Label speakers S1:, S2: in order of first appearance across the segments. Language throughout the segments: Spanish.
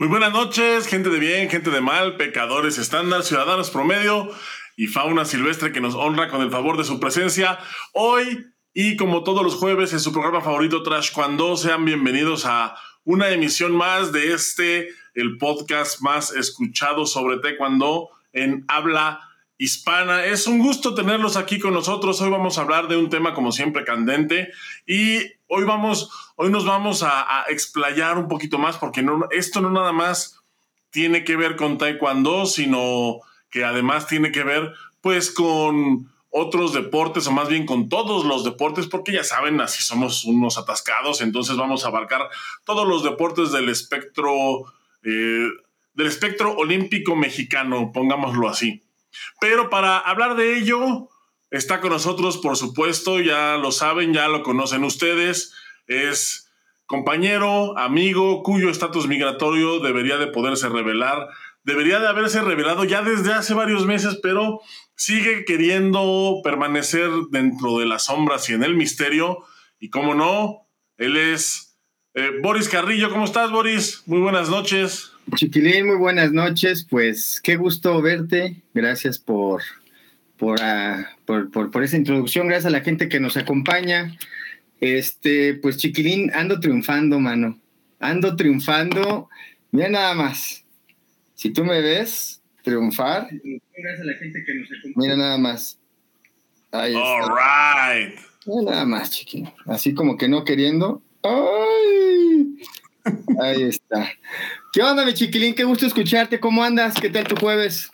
S1: Muy buenas noches, gente de bien, gente de mal, pecadores estándar, ciudadanos promedio y fauna silvestre que nos honra con el favor de su presencia hoy y como todos los jueves en su programa favorito Trash Cuando sean bienvenidos a una emisión más de este, el podcast más escuchado sobre taekwondo en habla hispana. Es un gusto tenerlos aquí con nosotros. Hoy vamos a hablar de un tema como siempre candente y hoy vamos, hoy nos vamos a, explayar un poquito más porque esto no nada más tiene que ver con taekwondo, sino que además tiene que ver pues con otros deportes o más bien con todos los deportes porque ya saben, así somos unos atascados, entonces vamos a abarcar todos los deportes del espectro eh, del espectro olímpico mexicano, pongámoslo así. Pero para hablar de ello, está con nosotros, por supuesto, ya lo saben, ya lo conocen ustedes, es compañero, amigo, cuyo estatus migratorio debería de poderse revelar, debería de haberse revelado ya desde hace varios meses, pero sigue queriendo permanecer dentro de las sombras y en el misterio. Y cómo no, él es eh, Boris Carrillo. ¿Cómo estás, Boris? Muy buenas noches.
S2: Chiquilín, muy buenas noches. Pues qué gusto verte. Gracias por, ah, por, por, por, esa introducción. Gracias a la gente que nos acompaña. Este, pues Chiquilín, ando triunfando, mano. Ando triunfando. Mira nada más. Si tú me ves triunfar. Gracias a la gente que nos acompaña. Mira nada más.
S1: Ahí All right.
S2: Mira nada más, Chiquilín. Así como que no queriendo. ¡Ay! Ahí está. ¿Qué onda, mi chiquilín? Qué gusto escucharte. ¿Cómo andas? ¿Qué tal tu jueves?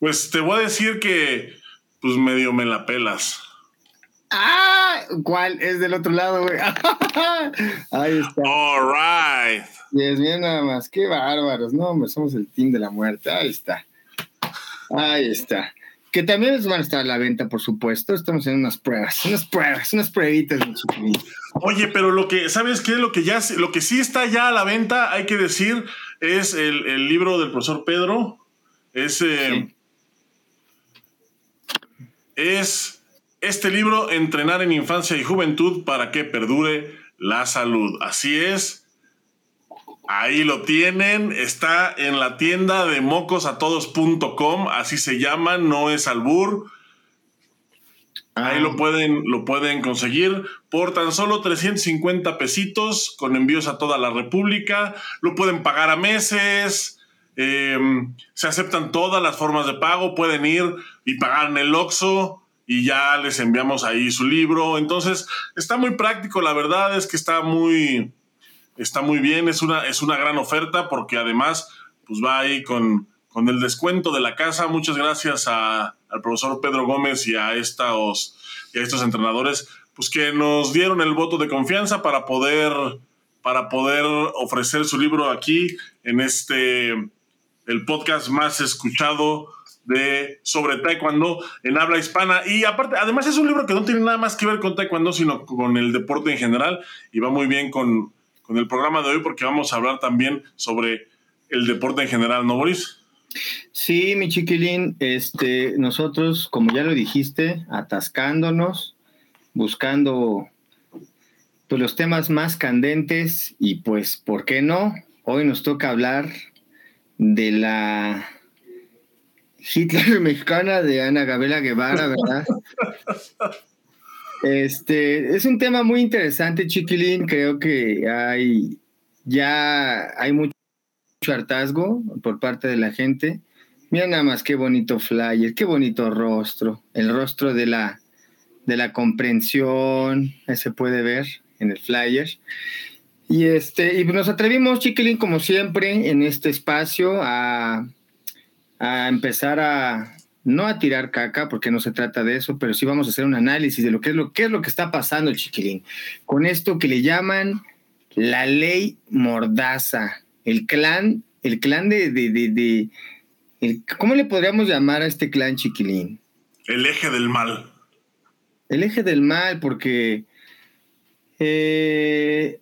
S1: Pues te voy a decir que, pues medio me la pelas.
S2: Ah, ¿cuál es del otro lado, güey? Ahí está.
S1: All right.
S2: es bien nada más. Qué bárbaros. No, hombre, somos el team de la muerte. Ahí está. Ahí está que también van a estar a la venta, por supuesto. Estamos en unas pruebas, unas pruebas, unas pruebitas.
S1: Oye, pero lo que, ¿sabes qué? Lo que ya, lo que sí está ya a la venta, hay que decir, es el, libro del profesor Pedro. Es, eh, es este libro, Entrenar en Infancia y Juventud para que perdure la salud. Así es. Ahí lo tienen, está en la tienda de mocosatodos.com, así se llama, no es albur. Ahí lo ah. pueden, lo pueden conseguir por tan solo 350 pesitos con envíos a toda la República. Lo pueden pagar a meses. Em, se aceptan todas las formas de pago. Pueden ir y pagar en el Oxxo y ya les enviamos ahí su libro. Entonces, está muy práctico. La verdad es que está muy, está muy bien, es una, es una gran oferta porque además pues va ahí con, con el descuento de la casa. Muchas gracias a, al profesor Pedro Gómez y a, estos, y a estos entrenadores pues que nos dieron el voto de confianza para poder, para poder ofrecer su libro aquí en este, el podcast más escuchado de sobre taekwondo en habla hispana y aparte además es un libro que no tiene nada más que ver con taekwondo sino con el deporte en general y va muy bien con, con el programa de hoy porque vamos a hablar también sobre el deporte en general, ¿no, Boris?
S2: Sí, mi chiquilín, este, nosotros, como ya lo dijiste, atascándonos, buscando pues, los temas más candentes y pues, ¿por qué no? Hoy nos toca hablar de la Hitler mexicana de Ana Gabriela Guevara, ¿verdad? Este, es un tema muy interesante, Chiquilín. Creo que hay ya hay mucho hartazgo por parte de la gente. Mira nada más qué bonito flyer, qué bonito rostro, el rostro de la, de la comprensión, se puede ver en el flyer. Y, este, y nos atrevimos, Chiquilín, como siempre, en este espacio a, a empezar a, no a tirar caca, porque no se trata de eso, pero sí vamos a hacer un análisis de lo que es lo, qué es lo que está pasando, chiquilín, con esto que le llaman la ley mordaza, el clan, el clan de, de, de, ¿cómo le podríamos llamar a este clan, chiquilín?
S1: El eje del mal.
S2: El eje del mal, porque eh,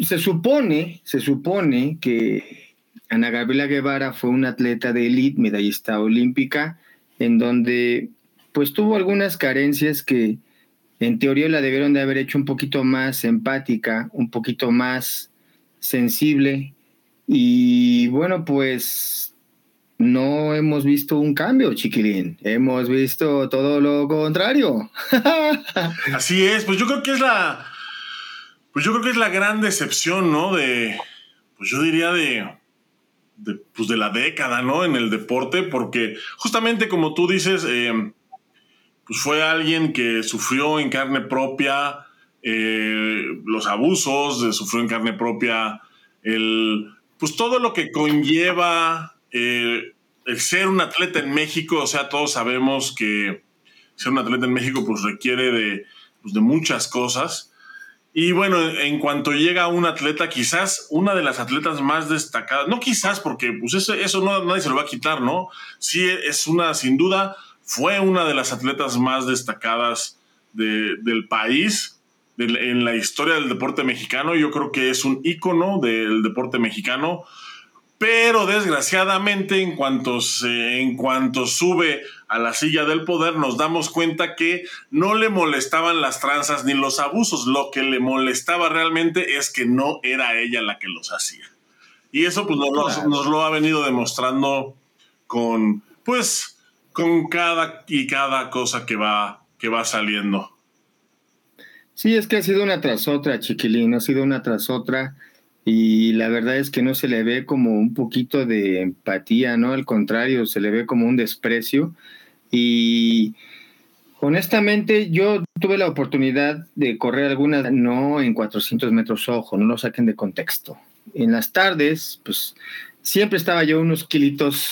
S2: se supone, se supone que Ana Gabriela Guevara fue una atleta de élite, medallista olímpica, en donde pues tuvo algunas carencias que en teoría la debieron de haber hecho un poquito más empática, un poquito más sensible Y bueno, pues no hemos visto un cambio, chiquilín. Hemos visto todo lo contrario.
S1: Así es, pues yo creo que es la. Pues yo creo que es la gran decepción, ¿no? De. Pues yo diría de. pues de la década, ¿no? En el deporte, porque justamente como tú dices, eh, pues fue alguien que sufrió en carne propia eh, los abusos, sufrió en carne propia el. Pues todo lo que conlleva eh, el ser un atleta en México, o sea, todos sabemos que ser un atleta en México pues requiere de, pues, de muchas cosas. Y bueno, en cuanto llega un atleta, quizás una de las atletas más destacadas, no quizás porque pues eso, eso no, nadie se lo va a quitar, ¿no? Sí es una, sin duda, fue una de las atletas más destacadas del país en la historia del deporte mexicano. Yo creo que es un ícono del deporte mexicano pero desgraciadamente en cuanto, en cuanto sube a la silla del poder nos damos cuenta que no le molestaban las tranzas ni los abusos, lo que le molestaba realmente es que no era ella la que los hacía. Y eso pues nos, nos lo ha venido demostrando con pues con cada y cada cosa que va que va saliendo.
S2: Sí, es que ha sido una tras otra, chiquilín, ha sido una tras otra y la verdad es que no se le ve como un poquito de empatía, ¿no? Al contrario, se le ve como un desprecio. Y honestamente, yo tuve la oportunidad de correr algunas, no en 400 metros, ojo, no lo saquen de contexto. En las tardes, pues siempre estaba yo unos kilitos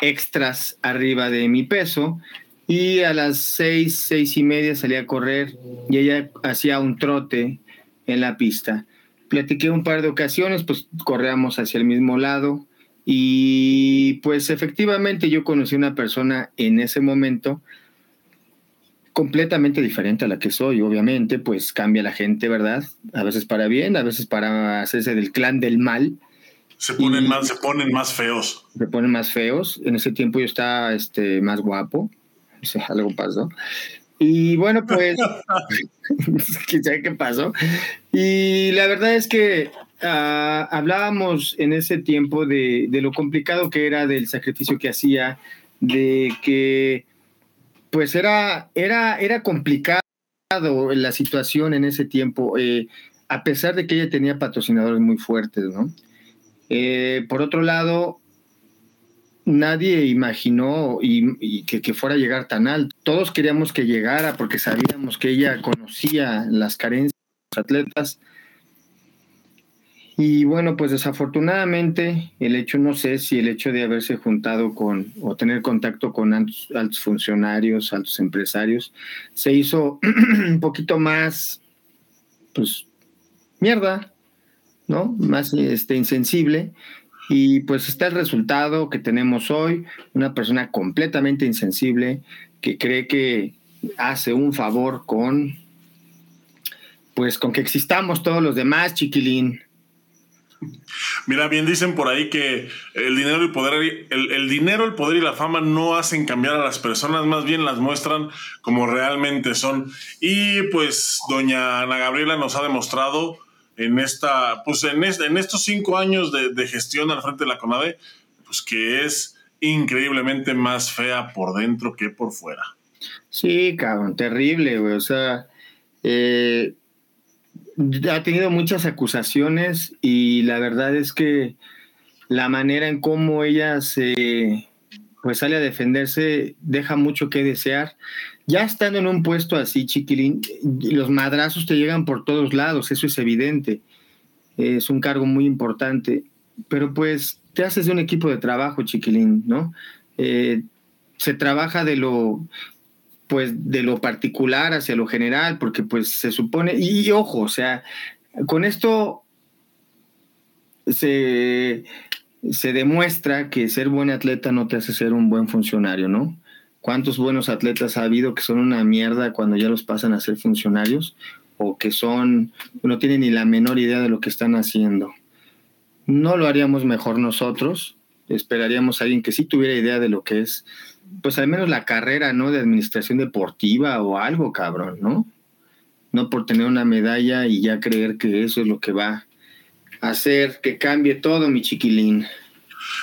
S2: extras arriba de mi peso y a las seis, seis y media salía a correr y ella hacía un trote en la pista platiqué un par de ocasiones, pues corríamos hacia el mismo lado y pues efectivamente yo conocí una persona en ese momento completamente diferente a la que soy, obviamente, pues cambia la gente, ¿verdad? A veces para bien, a veces para hacerse del clan del mal.
S1: Se ponen, más, se ponen más feos.
S2: Se ponen más feos. En ese tiempo yo estaba este, más guapo. O sea, algo pasó. Y bueno, pues, sabe qué pasó. Y la verdad es que ah, hablábamos en ese tiempo de, lo complicado que era, del sacrificio que hacía, de que pues era, era, era complicado la situación en ese tiempo, eh, a pesar de que ella tenía patrocinadores muy fuertes, ¿no? Eh, por otro lado, nadie imaginó y, que, fuera a llegar tan alto. Todos queríamos que llegara porque sabíamos que ella conocía las carencias de los atletas. Y bueno, pues desafortunadamente el hecho, no sé si el hecho de haberse juntado con o tener contacto con altos, altos funcionarios, altos empresarios, se hizo un poquito más, pues, mierda, ¿no? Más este, insensible y pues está el resultado que tenemos hoy, una persona completamente insensible que cree que hace un favor con, pues con que existamos todos los demás, chiquilín.
S1: Mira, bien dicen por ahí que el dinero, y poder, el, el, dinero, el poder y la fama no hacen cambiar a las personas, más bien las muestran como realmente son. Y pues doña Ana Gabriela nos ha demostrado en esta, pues en, en estos cinco años de, gestión al frente de la CONADE, pues que es increíblemente más fea por dentro que por fuera.
S2: Sí, cabrón, terrible, güey. O sea, eh, ha tenido muchas acusaciones y la verdad es que la manera en cómo ella se pues sale a defenderse deja mucho que desear ya estando en un puesto así, chiquilín, los madrazos te llegan por todos lados, eso es evidente. Es un cargo muy importante, pero pues te haces de un equipo de trabajo, chiquilín, ¿no? Eh, se trabaja de lo pues de lo particular hacia lo general, porque pues se supone, y, y ojo, o sea, con esto se, se demuestra que ser buen atleta no te hace ser un buen funcionario, ¿no? ¿Cuántos buenos atletas ha habido que son una mierda cuando ya los pasan a ser funcionarios? O que son, no tienen ni la menor idea de lo que están haciendo. No lo haríamos mejor nosotros. Esperaríamos a alguien que sí tuviera idea de lo que es, pues al menos la carrera, ¿no? De administración deportiva o algo, cabrón, ¿no? No por tener una medalla y ya creer que eso es lo que va hacer que cambie todo, mi chiquilín.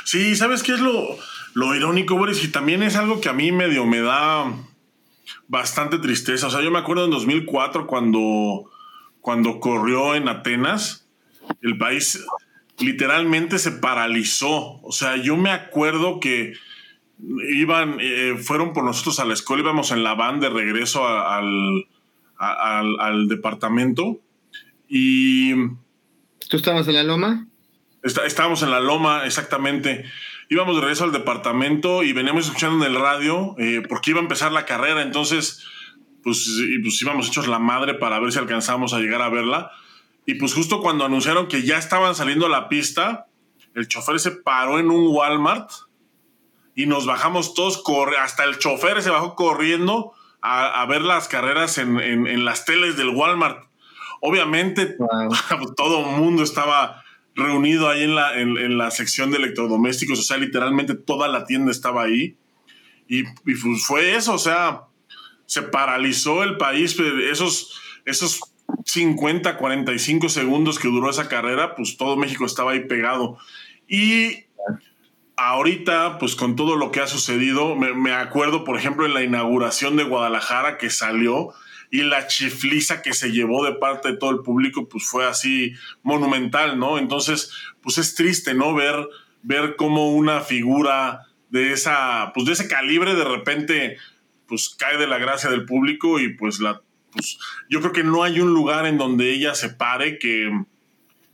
S1: Sí, ¿sabes qué es lo, lo irónico, Boris? Y también es algo que a mí medio me da bastante tristeza. O sea, yo me acuerdo en 2004 cuando, cuando corrió en Atenas, el país literalmente se paralizó. O sea, yo me acuerdo que iban, eh, fueron por nosotros a la escuela, íbamos en la van de regreso al, al, departamento y...
S2: ¿Tú estabas en la loma?
S1: estábamos en la loma, exactamente. Íbamos de regreso al departamento y veníamos escuchando en el radio eh, porque iba a empezar la carrera, entonces pues, pues íbamos hechos la madre para ver si alcanzamos a llegar a verla. Y pues justo cuando anunciaron que ya estaban saliendo a la pista, el chofer se paró en un Walmart y nos bajamos todos, hasta el chofer se bajó corriendo a, ver las carreras en, las teles del Walmart. Obviamente todo el mundo estaba reunido ahí en la, en, la sección de electrodomésticos, o sea, literalmente toda la tienda estaba ahí. Y, pues fue eso, o sea, se paralizó el país, esos, esos 50, 45 segundos que duró esa carrera, pues todo México estaba ahí pegado. Y ahorita, pues con todo lo que ha sucedido, me, me, acuerdo, por ejemplo, en la inauguración de Guadalajara que salió y la chifliza que se llevó de parte de todo el público, pues fue así monumental, ¿no? Entonces, pues es triste, ¿no? Ver, ver cómo una figura de esa, pues de ese calibre de repente, pues cae de la gracia del público y pues la, pues yo creo que no hay un lugar en donde ella se pare que,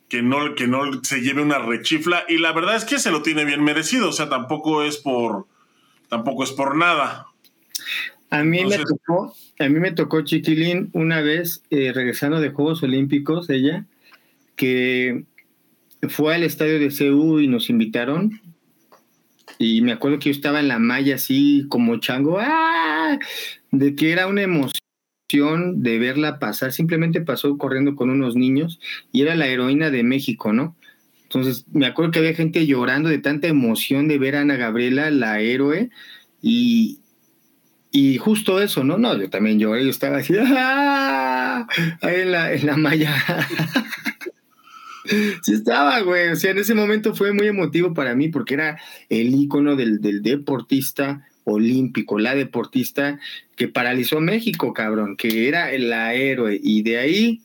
S1: que no, que no se lleve una rechifla y la verdad es que se lo tiene bien merecido, o sea, tampoco es por, tampoco es por nada.
S2: A mí me tocó, a mí me tocó Chiquilín una vez eh, regresando de Juegos Olímpicos, ella, que fue al estadio de CU y nos invitaron. Y me acuerdo que yo estaba en la malla así como chango, ¡ah! de que era una emoción de verla pasar. Simplemente pasó corriendo con unos niños y era la heroína de México, ¿no? Entonces me acuerdo que había gente llorando de tanta emoción de ver a Ana Gabriela, la héroe, y, y justo eso, ¿no? No, yo también lloré, yo estaba así, ¡ah! ahí en la, en la malla. sí estaba, güey. O sea, en ese momento fue muy emotivo para mí porque era el ícono del, del deportista olímpico, la deportista que paralizó México, cabrón, que era la héroe. Y de ahí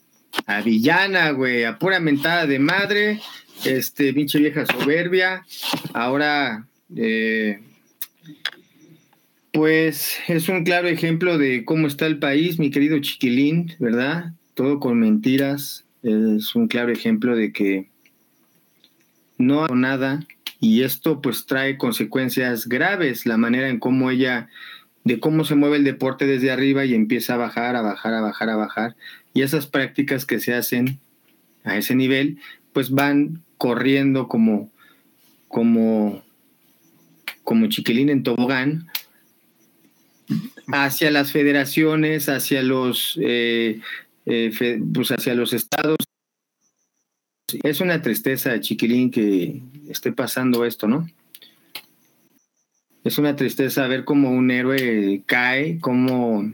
S2: a villana, güey, a pura mentada de madre, este, pinche vieja soberbia. Ahora, eh, pues es un claro ejemplo de cómo está el país, mi querido chiquilín, ¿verdad? Todo con mentiras. Es un claro ejemplo de que no hago nada y esto pues trae consecuencias graves, la manera en cómo ella, de cómo se mueve el deporte desde arriba y empieza a bajar, a bajar, a bajar, a bajar. Y esas prácticas que se hacen a ese nivel, pues van corriendo como, como, como chiquilín en tobogán hacia las federaciones, hacia los, eh, eh, pues hacia los estados. Es una tristeza, chiquilín, que esté pasando esto, ¿no? Es una tristeza ver cómo un héroe cae, cómo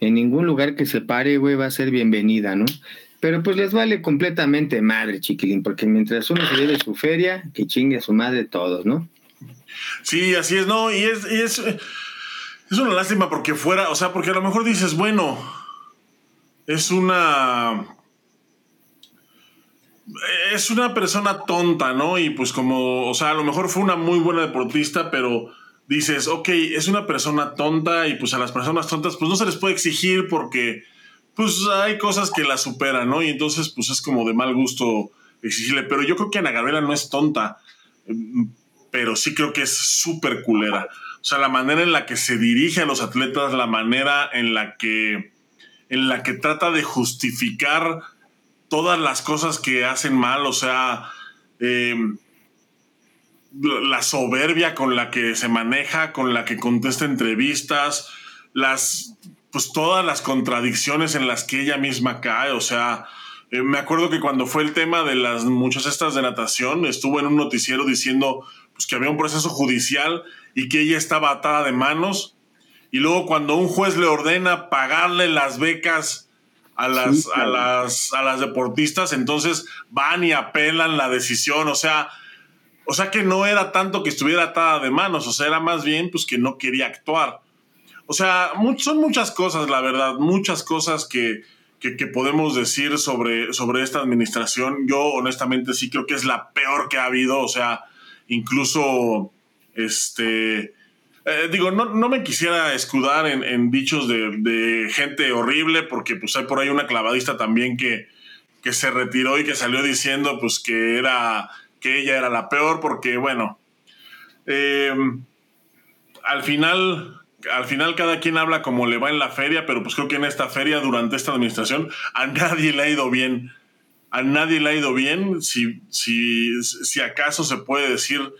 S2: en ningún lugar que se pare, güey, va a ser bienvenida, ¿no? Pero pues les vale completamente madre, chiquilín, porque mientras uno se lleve su feria, que chingue a su madre todos, ¿no?
S1: Sí, así es, no, y es, y es es una lástima porque fuera, o sea, porque a lo mejor dices, bueno, es una. Es una persona tonta, ¿no? Y pues como, o sea, a lo mejor fue una muy buena deportista, pero dices, ok, es una persona tonta y pues a las personas tontas pues no se les puede exigir porque pues hay cosas que la superan, ¿no? Y entonces pues es como de mal gusto exigirle, pero yo creo que Ana Gabriela no es tonta, pero sí creo que es súper culera. O sea, la manera en la que se dirige a los atletas, la manera en la que, en la que trata de justificar todas las cosas que hacen mal, o sea, em, la soberbia con la que se maneja, con la que contesta entrevistas, las, pues todas las contradicciones en las que ella misma cae, o sea, eh, me acuerdo que cuando fue el tema de las muchas estas de natación, estuvo en un noticiero diciendo pues, que había un proceso judicial y que ella estaba atada de manos. Y luego cuando un juez le ordena pagarle las becas a las, a las, a las deportistas, entonces van y apelan la decisión, o sea, o sea que no era tanto que estuviera atada de manos, o sea, era más bien pues que no quería actuar. O sea, son muchas cosas, la verdad, muchas cosas que, que, podemos decir sobre, sobre esta administración. Yo honestamente sí creo que es la peor que ha habido, o sea, incluso, este, eh, digo, no, no, me quisiera escudar en, dichos de, gente horrible, porque pues hay por ahí una clavadista también que, que se retiró y que salió diciendo pues que era que ella era la peor, porque bueno, eh, al final al final cada quien habla como le va en la feria, pero pues creo que en esta feria, durante esta administración, a nadie le ha ido bien. A nadie le ha ido bien, si, si, si acaso se puede decir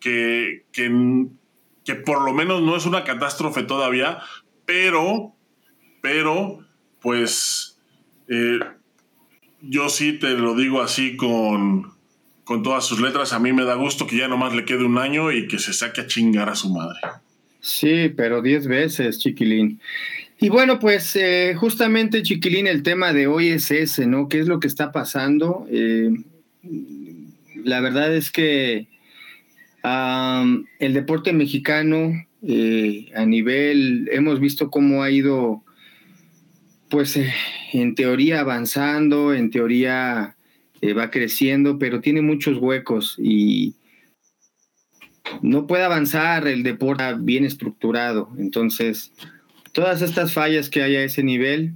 S1: que, que, por lo menos no es una catástrofe todavía, pero, pero, pues, eh, yo sí te lo digo así con, con todas sus letras, a mí me da gusto que ya nomás le quede un año y que se saque a chingar a su madre.
S2: Sí, pero diez veces, chiquilín. Y bueno, pues eh, justamente, chiquilín, el tema de hoy es ese, ¿no? ¿Qué es lo que está pasando? Eh, la verdad es que el deporte mexicano eh, a nivel, hemos visto cómo ha ido, pues en teoría avanzando, en teoría va creciendo, pero tiene muchos huecos y no puede avanzar el deporte bien estructurado. Entonces, todas estas fallas que hay a ese nivel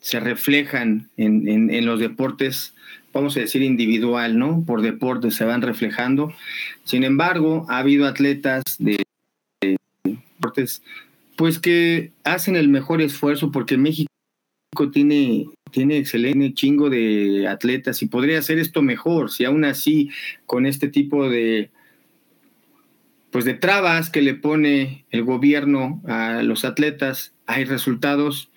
S2: se reflejan en, los deportes, vamos a decir individual, ¿no? Por deporte se van reflejando. Sin embargo, ha habido atletas de, deportes, pues que hacen el mejor esfuerzo porque México tiene, tiene excelente chingo de atletas y podría hacer esto mejor si aún así con este tipo de pues de trabas que le pone el gobierno a los atletas, hay resultados.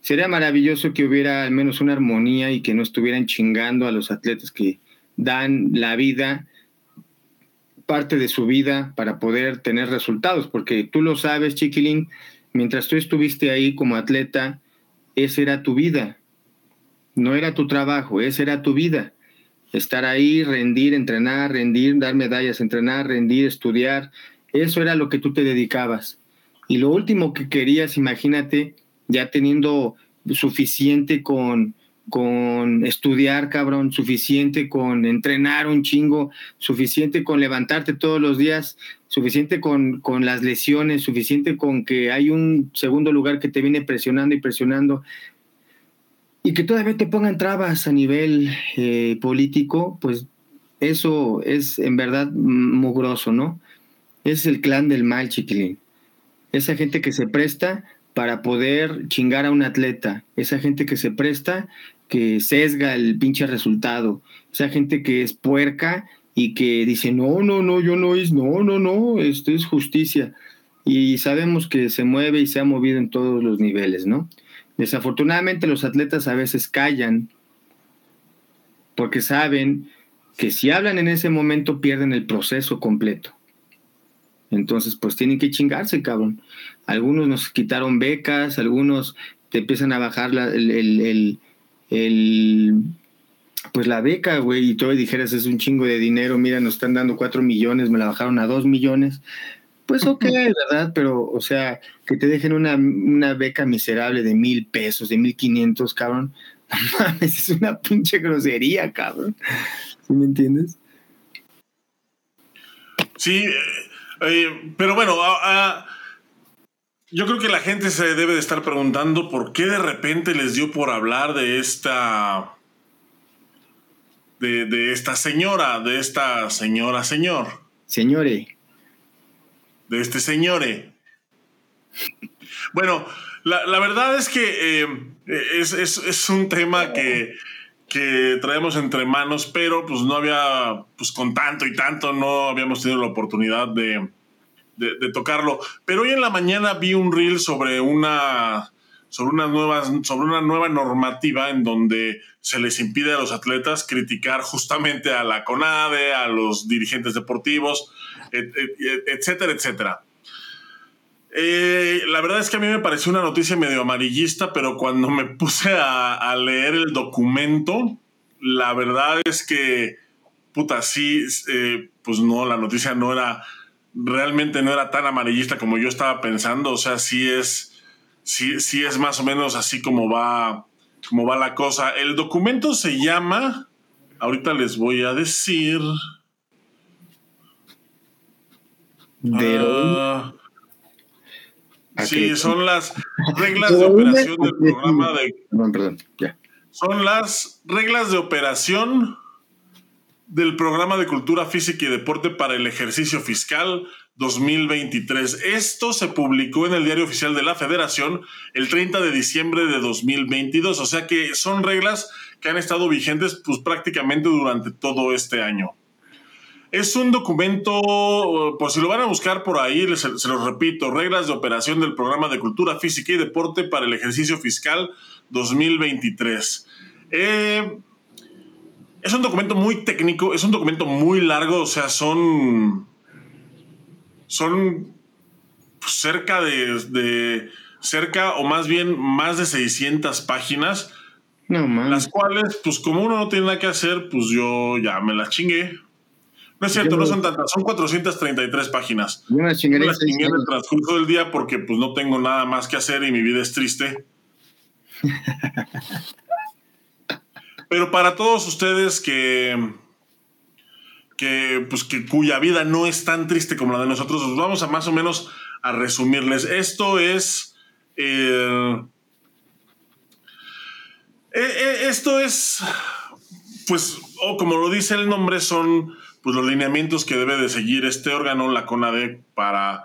S2: Sería maravilloso que hubiera al menos una armonía y que no estuvieran chingando a los atletas que dan la vida, parte de su vida para poder tener resultados, porque tú lo sabes, chiquilín, mientras tú estuviste ahí como atleta, esa era tu vida, no era tu trabajo, esa era tu vida estar ahí, rendir, entrenar, rendir, dar medallas, entrenar, rendir, estudiar. Eso era lo que tú te dedicabas. Y lo último que querías, imagínate, ya teniendo suficiente con, con estudiar, cabrón, suficiente con entrenar un chingo, suficiente con levantarte todos los días, suficiente con, con las lesiones, suficiente con que hay un segundo lugar que te viene presionando y presionando y que todavía te pongan trabas a nivel eh, político, pues eso es en verdad mugroso, ¿no? Es el clan del mal, chiquilín. Esa gente que se presta para poder chingar a un atleta, esa gente que se presta, que sesga el pinche resultado, esa gente que es puerca y que dice, no, no, no, yo no es, no, no, no, esto es justicia. Y sabemos que se mueve y se ha movido en todos los niveles, ¿no? Desafortunadamente los atletas a veces callan porque saben que si hablan en ese momento pierden el proceso completo. Entonces, pues tienen que chingarse, cabrón. Algunos nos quitaron becas, algunos te empiezan a bajar el, pues la beca, güey, y todo dijeras es un chingo de dinero, mira, nos están dando cuatro millones, me la bajaron a dos millones. Pues ok, ¿verdad? Pero, o sea, que te dejen una, una beca miserable de mil pesos, de mil quinientos, cabrón. es una pinche grosería, cabrón. ¿Sí me entiendes?
S1: Sí, eh, eh, pero bueno, yo creo que la gente se debe de estar preguntando por qué de repente les dio por hablar de esta. De, de esta señora, de esta señora, señor.
S2: Señore
S1: de este señor. Bueno, la, verdad es que eh, es, un tema que, que, traemos entre manos, pero pues no había, pues con tanto y tanto, no habíamos tenido la oportunidad de, tocarlo. Pero hoy en la mañana vi un reel sobre una, sobre, una nueva, sobre una nueva normativa en donde se les impide a los atletas criticar justamente a la CONADE, a los dirigentes deportivos, etcétera, etcétera. Eh, la verdad es que a mí me pareció una noticia medio amarillista, pero cuando me puse a, leer el documento, la verdad es que, puta, sí, eh, pues no, la noticia no era, realmente no era tan amarillista como yo estaba pensando, o sea, sí es, sí, sí es más o menos así como va, como va la cosa. El documento se llama, ahorita les voy a decir...
S2: De
S1: Sí, son las reglas de operación del programa de.
S2: Perdón, perdón, ya.
S1: Son las reglas de operación del programa de cultura física y deporte para el ejercicio fiscal 2023. Esto se publicó en el diario oficial de la Federación el 30 de diciembre de 2022, o sea que son reglas que han estado vigentes pues prácticamente durante todo este año. Es un documento, por si lo van a buscar por ahí, se, los repito, reglas de operación del programa de cultura física y deporte para el ejercicio fiscal 2023. Eh, es un documento muy técnico, es un documento muy largo, o sea, son, son cerca de, de cerca o más bien más de 600 páginas.
S2: No,
S1: las cuales, pues como uno no tiene nada que hacer, pues yo ya me las chingué. No es cierto, no son tantas, son 433 páginas.
S2: Yo me chingué
S1: en el transcurso del día porque pues no tengo nada más que hacer y mi vida es triste. Pero para todos ustedes que, que, pues, que cuya vida no es tan triste como la de nosotros, pues vamos a más o menos a resumirles. Esto es... Eh, eh, eh, esto es, pues, o como lo dice el nombre, son pues, los lineamientos que debe de seguir este órgano, la CONADE, para,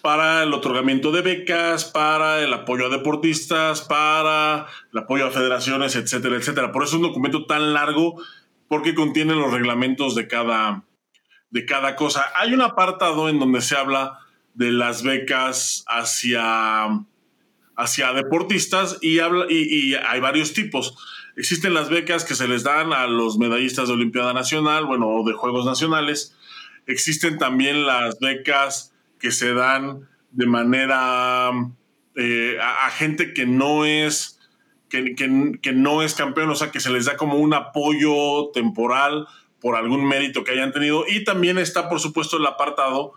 S1: para el otorgamiento de becas, para el apoyo a deportistas, para el apoyo a federaciones, etcétera, etcétera. Por eso es un documento tan largo, porque contiene los reglamentos de cada, de cada cosa. Hay un apartado en donde se habla de las becas hacia, hacia deportistas y, habla, y hay varios tipos. Existen las becas que se les dan a los medallistas de Olimpiada Nacional, bueno, o de Juegos Nacionales. Existen también las becas que se dan de manera eh, a, gente que no es que, que, no es campeón, o sea, que se les da como un apoyo temporal por algún mérito que hayan tenido. Y también está, por supuesto, el apartado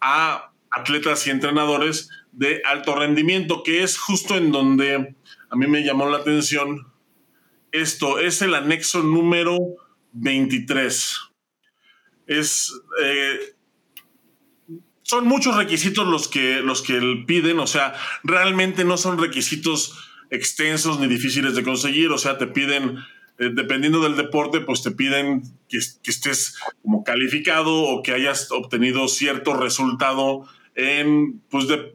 S1: a atletas y entrenadores de alto rendimiento, que es justo en donde a mí me llamó la atención esto es el anexo número 23. Es, eh, son muchos requisitos los que, los que piden, o sea, realmente no son requisitos extensos ni difíciles de conseguir, o sea, te piden, eh, dependiendo del deporte, pues te piden que, estés como calificado o que hayas obtenido cierto resultado en, pues, de,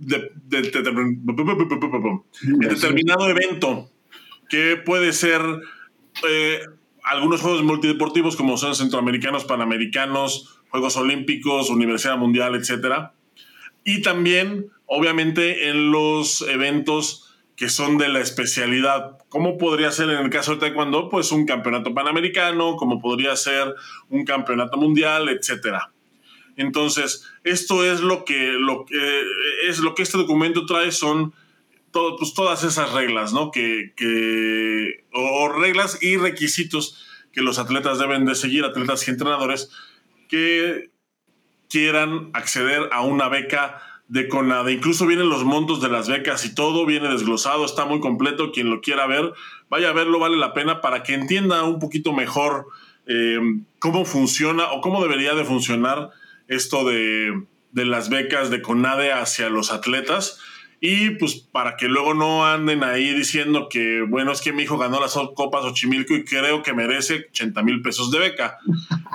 S1: determinado evento que puede ser eh, algunos juegos multideportivos como son centroamericanos, panamericanos, Juegos Olímpicos, Universidad Mundial, etc. Y también, obviamente, en los eventos que son de la especialidad. ¿Cómo podría ser en el caso de Taekwondo? Pues un campeonato panamericano, como podría ser un campeonato mundial, etc. Entonces, esto es lo que, lo que, es lo que este documento trae, son pues, todas esas reglas, ¿no? Que, o, reglas y requisitos que los atletas deben de seguir, atletas y entrenadores, que quieran acceder a una beca de CONADE. Incluso vienen los montos de las becas y todo viene desglosado, está muy completo. Quien lo quiera ver, vaya a verlo, vale la pena para que entienda un poquito mejor eh, cómo funciona o cómo debería de funcionar esto de, de las becas de CONADE hacia los atletas y pues para que luego no anden ahí diciendo que, bueno, es que mi hijo ganó las Copas Ochimilco y creo que merece 80 mil pesos de beca.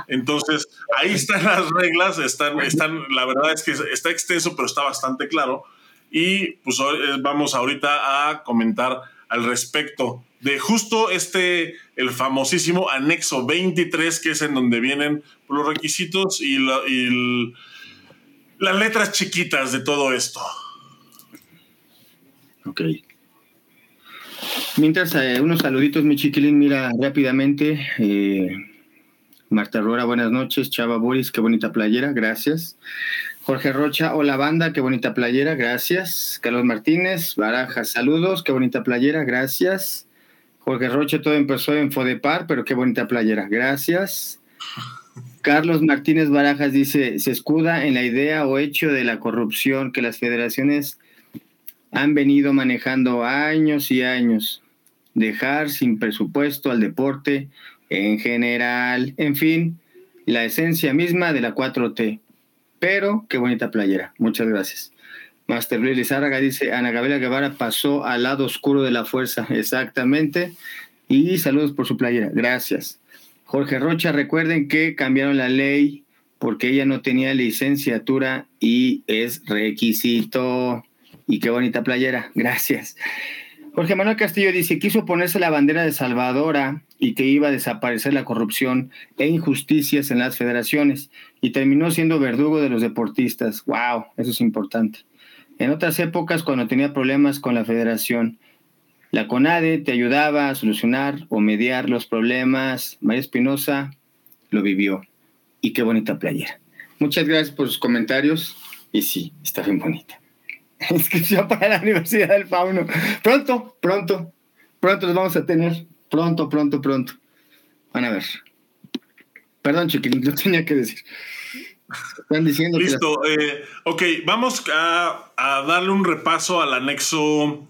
S1: Entonces, ahí están las reglas, están, están, la verdad es que está extenso, pero está bastante claro. Y pues eh, vamos ahorita a comentar al respecto de justo este, el famosísimo anexo 23, que es en donde vienen los requisitos y, y las letras chiquitas de todo esto.
S2: Ok. Mientras, eh, unos saluditos, mi chiquilín, mira rápidamente. Eh, Marta Rora, buenas noches. Chava Boris, qué bonita playera, gracias. Jorge Rocha, hola banda, qué bonita playera, gracias. Carlos Martínez, Barajas, saludos, qué bonita playera, gracias. Jorge Rocha, todo empezó en Fodepar, pero qué bonita playera, gracias. Carlos Martínez Barajas dice, se escuda en la idea o hecho de la corrupción que las federaciones han venido manejando años y años. Dejar sin presupuesto al deporte en general, en fin, la esencia misma de la 4T. Pero qué bonita playera, muchas gracias. Master Billy Zárraga dice, Ana Gabriela Guevara pasó al lado oscuro de la fuerza, exactamente. Y saludos por su playera, gracias. Jorge Rocha, recuerden que cambiaron la ley porque ella no tenía licenciatura y es requisito. Y qué bonita playera, gracias. Jorge Manuel Castillo dice, quiso ponerse la bandera de Salvadora y que iba a desaparecer la corrupción e injusticias en las federaciones y terminó siendo verdugo de los deportistas. ¡Wow! Eso es importante. En otras épocas, cuando tenía problemas con la federación, la CONADE te ayudaba a solucionar o mediar los problemas. María Espinosa lo vivió. Y qué bonita playera. Muchas gracias por sus comentarios. Y sí, está bien bonita. Inscripción para la Universidad del Fauno. Pronto, pronto, pronto los vamos a tener. Pronto, pronto, pronto. Van a ver. Perdón, chiquilín, lo tenía que decir.
S1: Están diciendo Listo. Eh, ok, vamos a, a darle un repaso al anexo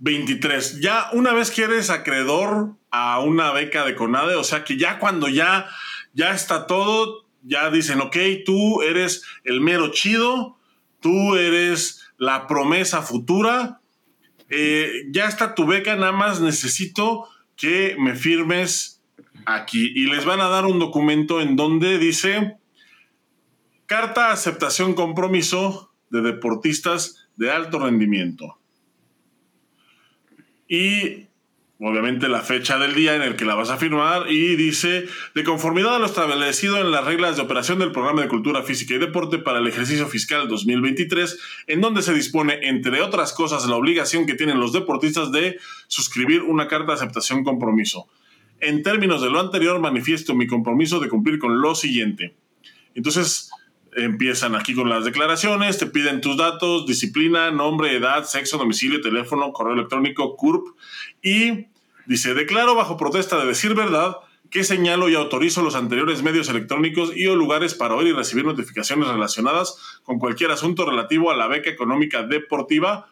S1: 23. Ya una vez que eres acreedor a una beca de CONADE, o sea que ya cuando ya, ya está todo, ya dicen, ok, tú eres el mero chido, tú eres la promesa futura, eh, ya está tu beca, nada más necesito que me firmes aquí. Y les van a dar un documento en donde dice carta aceptación compromiso de deportistas de alto rendimiento y obviamente la fecha del día en el que la vas a firmar y dice de conformidad a lo establecido en las reglas de operación del programa de cultura física y deporte para el ejercicio fiscal 2023 en donde se dispone entre otras cosas la obligación que tienen los deportistas de suscribir una carta de aceptación compromiso. En términos de lo anterior manifiesto mi compromiso de cumplir con lo siguiente. Entonces, empiezan aquí con las declaraciones, te piden tus datos, disciplina, nombre, edad, sexo, domicilio, teléfono, correo electrónico, CURP y dice, declaro bajo protesta de decir verdad que señalo y autorizo los anteriores medios electrónicos y o lugares para oír y recibir notificaciones relacionadas con cualquier asunto relativo a la beca económica deportiva.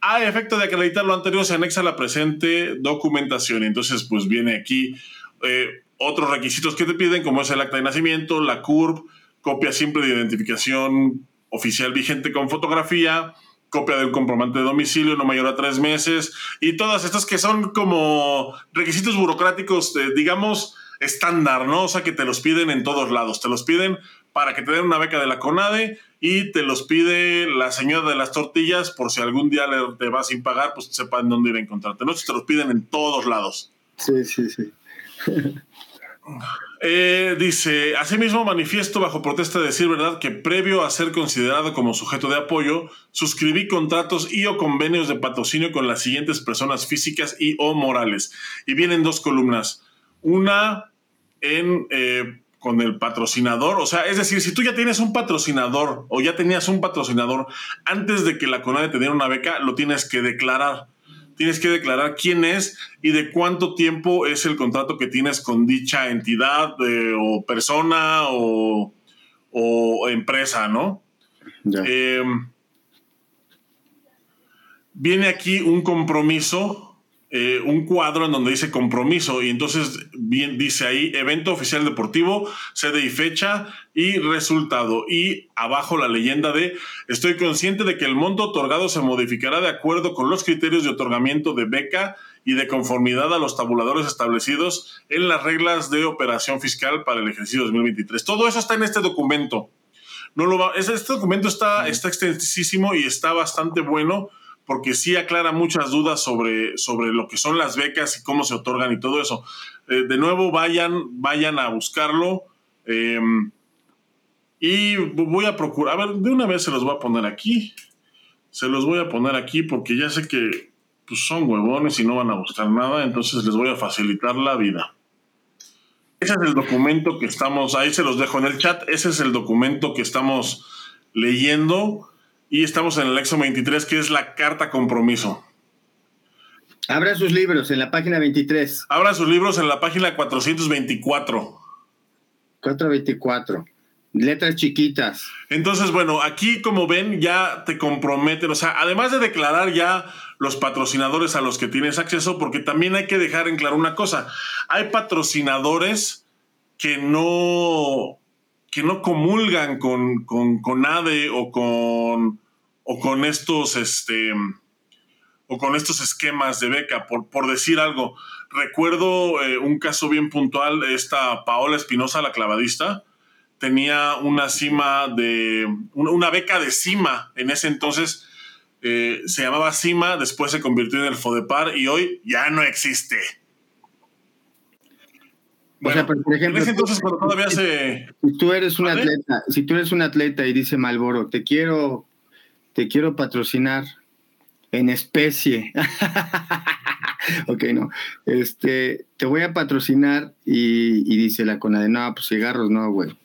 S1: A efecto de acreditar lo anterior se anexa la presente documentación. Entonces, pues viene aquí eh, otros requisitos que te piden, como es el acta de nacimiento, la CURP, copia simple de identificación oficial vigente con fotografía, copia de un comprobante de domicilio no mayor a tres meses y todas estas que son como requisitos burocráticos, digamos, estándar, ¿no? O sea, que te los piden en todos lados. Te los piden para que te den una beca de la CONADE y te los pide la señora de las tortillas por si algún día te vas sin pagar, pues sepan dónde ir a encontrarte. ¿no? Te los piden en todos lados.
S2: Sí, sí, sí.
S1: Eh, dice, asimismo manifiesto bajo protesta de decir verdad que previo a ser considerado como sujeto de apoyo, suscribí contratos y o convenios de patrocinio con las siguientes personas físicas y o morales. Y vienen dos columnas. Una en, eh, con el patrocinador, o sea, es decir, si tú ya tienes un patrocinador o ya tenías un patrocinador antes de que la CONADE te diera una beca, lo tienes que declarar tienes que declarar quién es y de cuánto tiempo es el contrato que tienes con dicha entidad eh, o persona o, empresa, ¿no? Em, viene aquí un compromiso eh, un cuadro en donde dice compromiso y entonces bien, dice ahí evento oficial deportivo, sede y fecha y resultado. Y abajo la leyenda de estoy consciente de que el monto otorgado se modificará de acuerdo con los criterios de otorgamiento de beca y de conformidad a los tabuladores establecidos en las reglas de operación fiscal para el ejercicio 2023. Todo eso está en este documento. No lo va, este documento está, está extensísimo y está bastante bueno porque sí aclara muchas dudas sobre, sobre lo que son las becas y cómo se otorgan y todo eso. Eh, de nuevo, vayan, vayan a buscarlo. Em, y voy a procurar, a ver, de una vez se los voy a poner aquí. Se los voy a poner aquí porque ya sé que pues, son huevones y no van a buscar nada, entonces les voy a facilitar la vida. Ese es el documento que estamos, ahí se los dejo en el chat, ese es el documento que estamos leyendo y estamos en el Exo 23, que es la carta compromiso.
S2: Abra sus libros en la página 23.
S1: Abra sus libros en la página 424.
S2: 424. Letras chiquitas.
S1: Entonces, bueno, aquí como ven ya te comprometen, o sea, además de declarar ya los patrocinadores a los que tienes acceso, porque también hay que dejar en claro una cosa, hay patrocinadores que no, que no comulgan con, con, con ADE o con, o con estos, este, o con estos esquemas de beca, por, por decir algo. Recuerdo eh, un caso bien puntual, esta Paola Espinosa, la clavadista, tenía una cima de, una beca de cima en ese entonces. Eh, se llamaba CIMA, después se convirtió en el FODEPAR y hoy ya no existe.
S2: Bueno, por ejemplo, en ese entonces cuando todavía se... Si tú eres un atleta, si tú eres un atleta y dice Malboro, te quiero, te quiero patrocinar en especie. ok, no. Este, te voy a patrocinar y, y dice la CONADE, no, pues cigarros no, güey.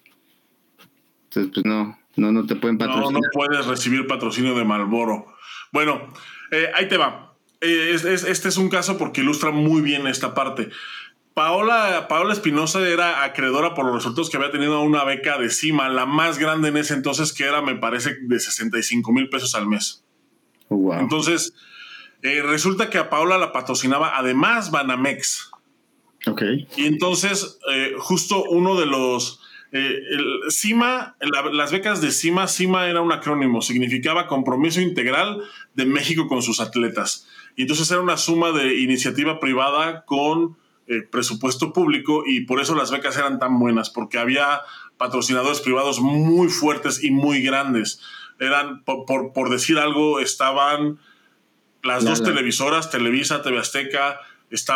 S2: Entonces, pues no, no, no te pueden patrocinar.
S1: No, no puedes recibir patrocinio de Malboro. Bueno, eh, ahí te va. Eh, este es un caso porque ilustra muy bien esta parte. Paola, Paola Espinosa era acreedora por los resultados que había tenido una beca de CIMA, la más grande en ese entonces, que era, me parece, de 65 mil pesos al mes. Oh, wow. Entonces, eh, resulta que a Paola la patrocinaba además Banamex.
S2: Ok.
S1: Y entonces, justo uno de los eh, el CIMA, las becas de CIMA, CIMA era un acrónimo, significaba Compromiso Integral de México con sus atletas. Y entonces era una suma de iniciativa privada con eh, presupuesto público y por eso las becas eran tan buenas, porque había patrocinadores privados muy fuertes y muy grandes. Eran, por, decir algo, estaban las dos televisoras, Televisa, TV Azteca,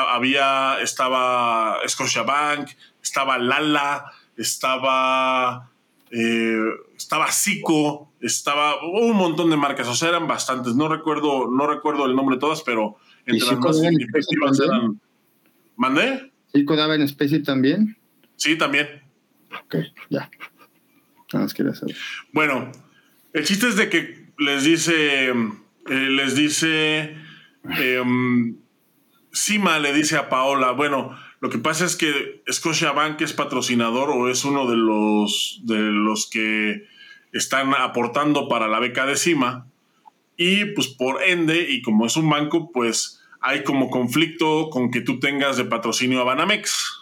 S1: había, estaba Scotiabank, estaba Lala, estaba, eh, estaba Zico, estaba un montón de marcas, o sea, eran bastantes. No recuerdo, no recuerdo el nombre de todas, pero entre las más significativas eran. ¿Mandé?
S2: ¿Zico daba en especie también?
S1: Sí, también.
S2: Ok, ya. Nada más quería saber.
S1: Bueno, el chiste es de que les dice, eh, les dice, eh, Sima le dice a Paola, bueno, lo que pasa es que Bank es patrocinador o es uno de los, de los que están aportando para la beca de CIMA y pues por ende y como es un banco pues hay como conflicto con que tú tengas de patrocinio a Banamex.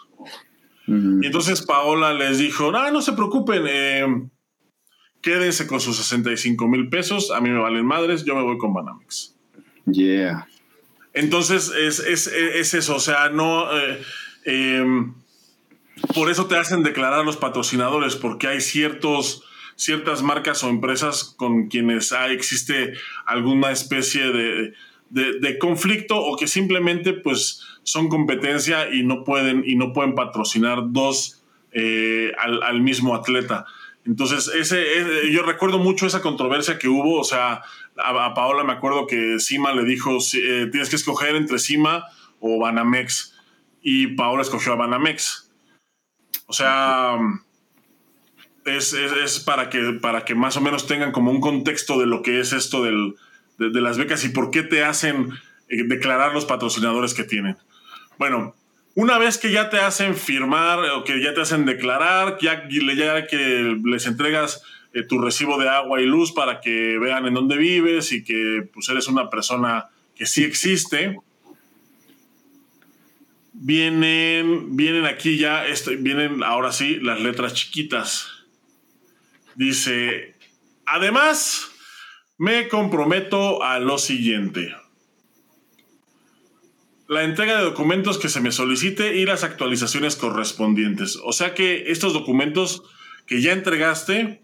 S1: Y entonces Paola les dijo, no, no se preocupen, eh, quédense con sus 65 mil pesos, a mí me valen madres, yo me voy con Banamex.
S2: Yeah.
S1: Entonces es, es, eso, o sea, no... Eh, Em, por eso te hacen declarar los patrocinadores, porque hay ciertos, ciertas marcas o empresas con quienes existe alguna especie de, conflicto o que simplemente pues son competencia y no pueden, y no pueden patrocinar dos eh, al, mismo atleta. Entonces, ese, yo recuerdo mucho esa controversia que hubo, o sea, a, Paola me acuerdo que Sima le dijo, eh, tienes que escoger entre Sima o Banamex y Paola escogió a Banamex. O sea, es, para, que, para que más o menos tengan como un contexto de lo que es esto del, de, las becas y por qué te hacen eh, declarar los patrocinadores que tienen. Bueno, una vez que ya te hacen firmar o que ya te hacen declarar, ya, ya que les entregas eh, tu recibo de agua y luz para que vean en dónde vives y que pues eres una persona que sí existe, vienen, vienen aquí ya, este, vienen ahora sí las letras chiquitas. Dice, además, me comprometo a lo siguiente. La entrega de documentos que se me solicite y las actualizaciones correspondientes. O sea que estos documentos que ya entregaste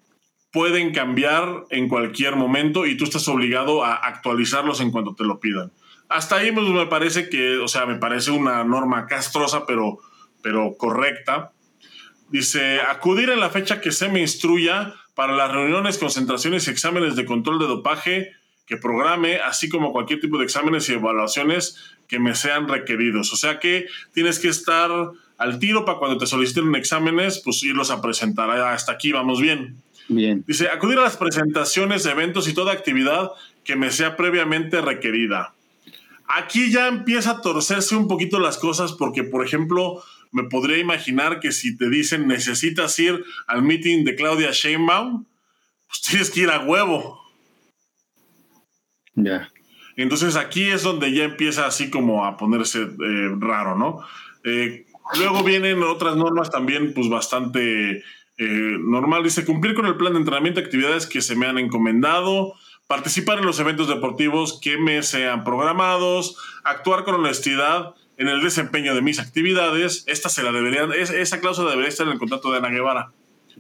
S1: pueden cambiar en cualquier momento y tú estás obligado a actualizarlos en cuanto te lo pidan hasta ahí pues, me parece que, o sea, me parece una norma castrosa, pero, pero correcta. Dice, acudir en la fecha que se me instruya para las reuniones, concentraciones y exámenes de control de dopaje que programe, así como cualquier tipo de exámenes y evaluaciones que me sean requeridos. O sea que tienes que estar al tiro para cuando te soliciten exámenes, pues irlos a presentar. Hasta aquí vamos bien.
S2: Bien.
S1: Dice, acudir a las presentaciones, eventos y toda actividad que me sea previamente requerida. Aquí ya empieza a torcerse un poquito las cosas porque, por ejemplo, me podría imaginar que si te dicen necesitas ir al meeting de Claudia Sheinbaum, pues tienes que ir a huevo.
S2: Ya.
S1: Entonces aquí es donde ya empieza así como a ponerse eh, raro, ¿no? Eh, luego vienen otras normas también, pues bastante eh, normal. Dice cumplir con el plan de entrenamiento, actividades que se me han encomendado, participar en los eventos deportivos que me sean programados, actuar con honestidad en el desempeño de mis actividades. Esta se la deberían, esa cláusula debería estar en el contrato de Ana Guevara.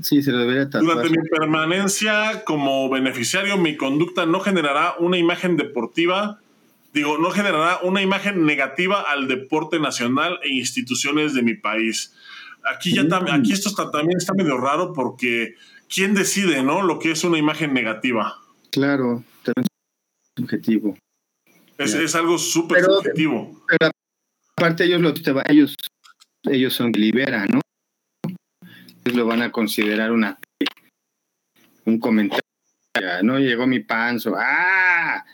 S2: Sí, se lo debería tatuar.
S1: Durante mi permanencia como beneficiario, mi conducta no generará una imagen deportiva, digo, no generará una imagen negativa al deporte nacional e instituciones de mi país. Aquí ya también, aquí esto está, también está medio raro porque ¿quién decide, no? Lo que es una imagen negativa.
S2: Claro, también es subjetivo.
S1: Es, es algo súper subjetivo.
S2: Pero aparte ellos lo te va- ellos ellos son libera, ¿no? Ellos lo van a considerar una un comentario, no llegó mi panzo. ¡Ah!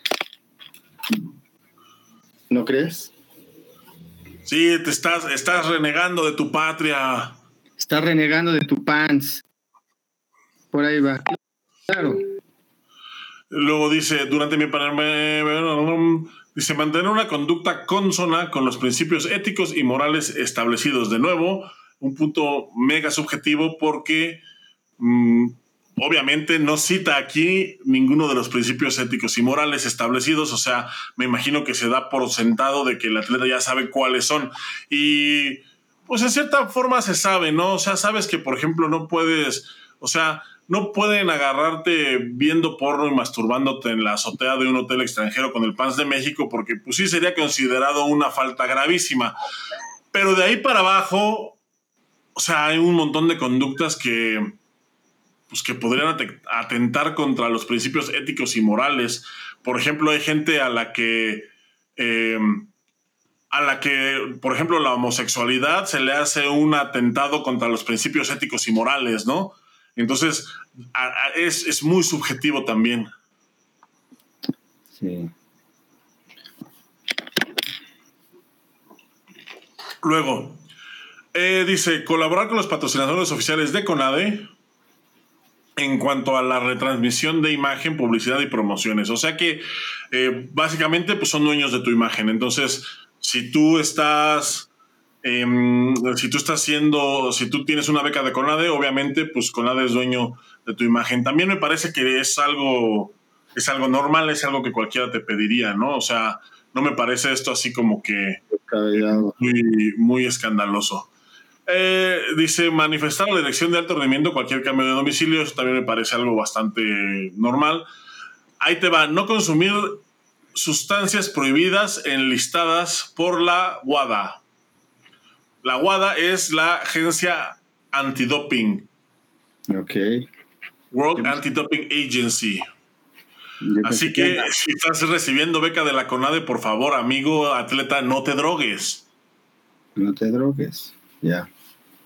S2: ¿No crees?
S1: Sí, te estás, estás renegando de tu patria.
S2: Estás renegando de tu pants. Por ahí va. Claro.
S1: Luego dice, durante mi panel, dice, mantener una conducta consona con los principios éticos y morales establecidos. De nuevo, un punto mega subjetivo porque mm, obviamente no cita aquí ninguno de los principios éticos y morales establecidos. O sea, me imagino que se da por sentado de que el atleta ya sabe cuáles son. Y pues en cierta forma se sabe, ¿no? O sea, sabes que, por ejemplo, no puedes, o sea, no pueden agarrarte viendo porno y masturbándote en la azotea de un hotel extranjero con el PANS de México, porque pues sí sería considerado una falta gravísima. Pero de ahí para abajo, o sea, hay un montón de conductas que, pues, que podrían ate- atentar contra los principios éticos y morales. Por ejemplo, hay gente a la que... eh, a la que, por ejemplo, la homosexualidad se le hace un atentado contra los principios éticos y morales, ¿no? Entonces, a- a- es, es muy subjetivo también.
S2: Sí.
S1: Luego, eh, dice, colaborar con los patrocinadores oficiales de CONADE en cuanto a la retransmisión de imagen, publicidad y promociones. O sea que eh, básicamente pues, son dueños de tu imagen. Entonces, si tú estás... em, si tú estás haciendo, si tú tienes una beca de CONADE, obviamente, pues CONADE es dueño de tu imagen. También me parece que es algo, es algo normal, es algo que cualquiera te pediría, ¿no? O sea, no me parece esto así como que muy, muy escandaloso. Eh, dice manifestar la dirección de alto rendimiento cualquier cambio de domicilio, eso también me parece algo bastante normal. Ahí te va, no consumir sustancias prohibidas enlistadas por la WADA. La WADA es la agencia antidoping,
S2: Ok.
S1: World Anti-Doping Agency. Así que si estás recibiendo beca de la CONADE, por favor, amigo atleta, no te drogues.
S2: No te drogues. Ya.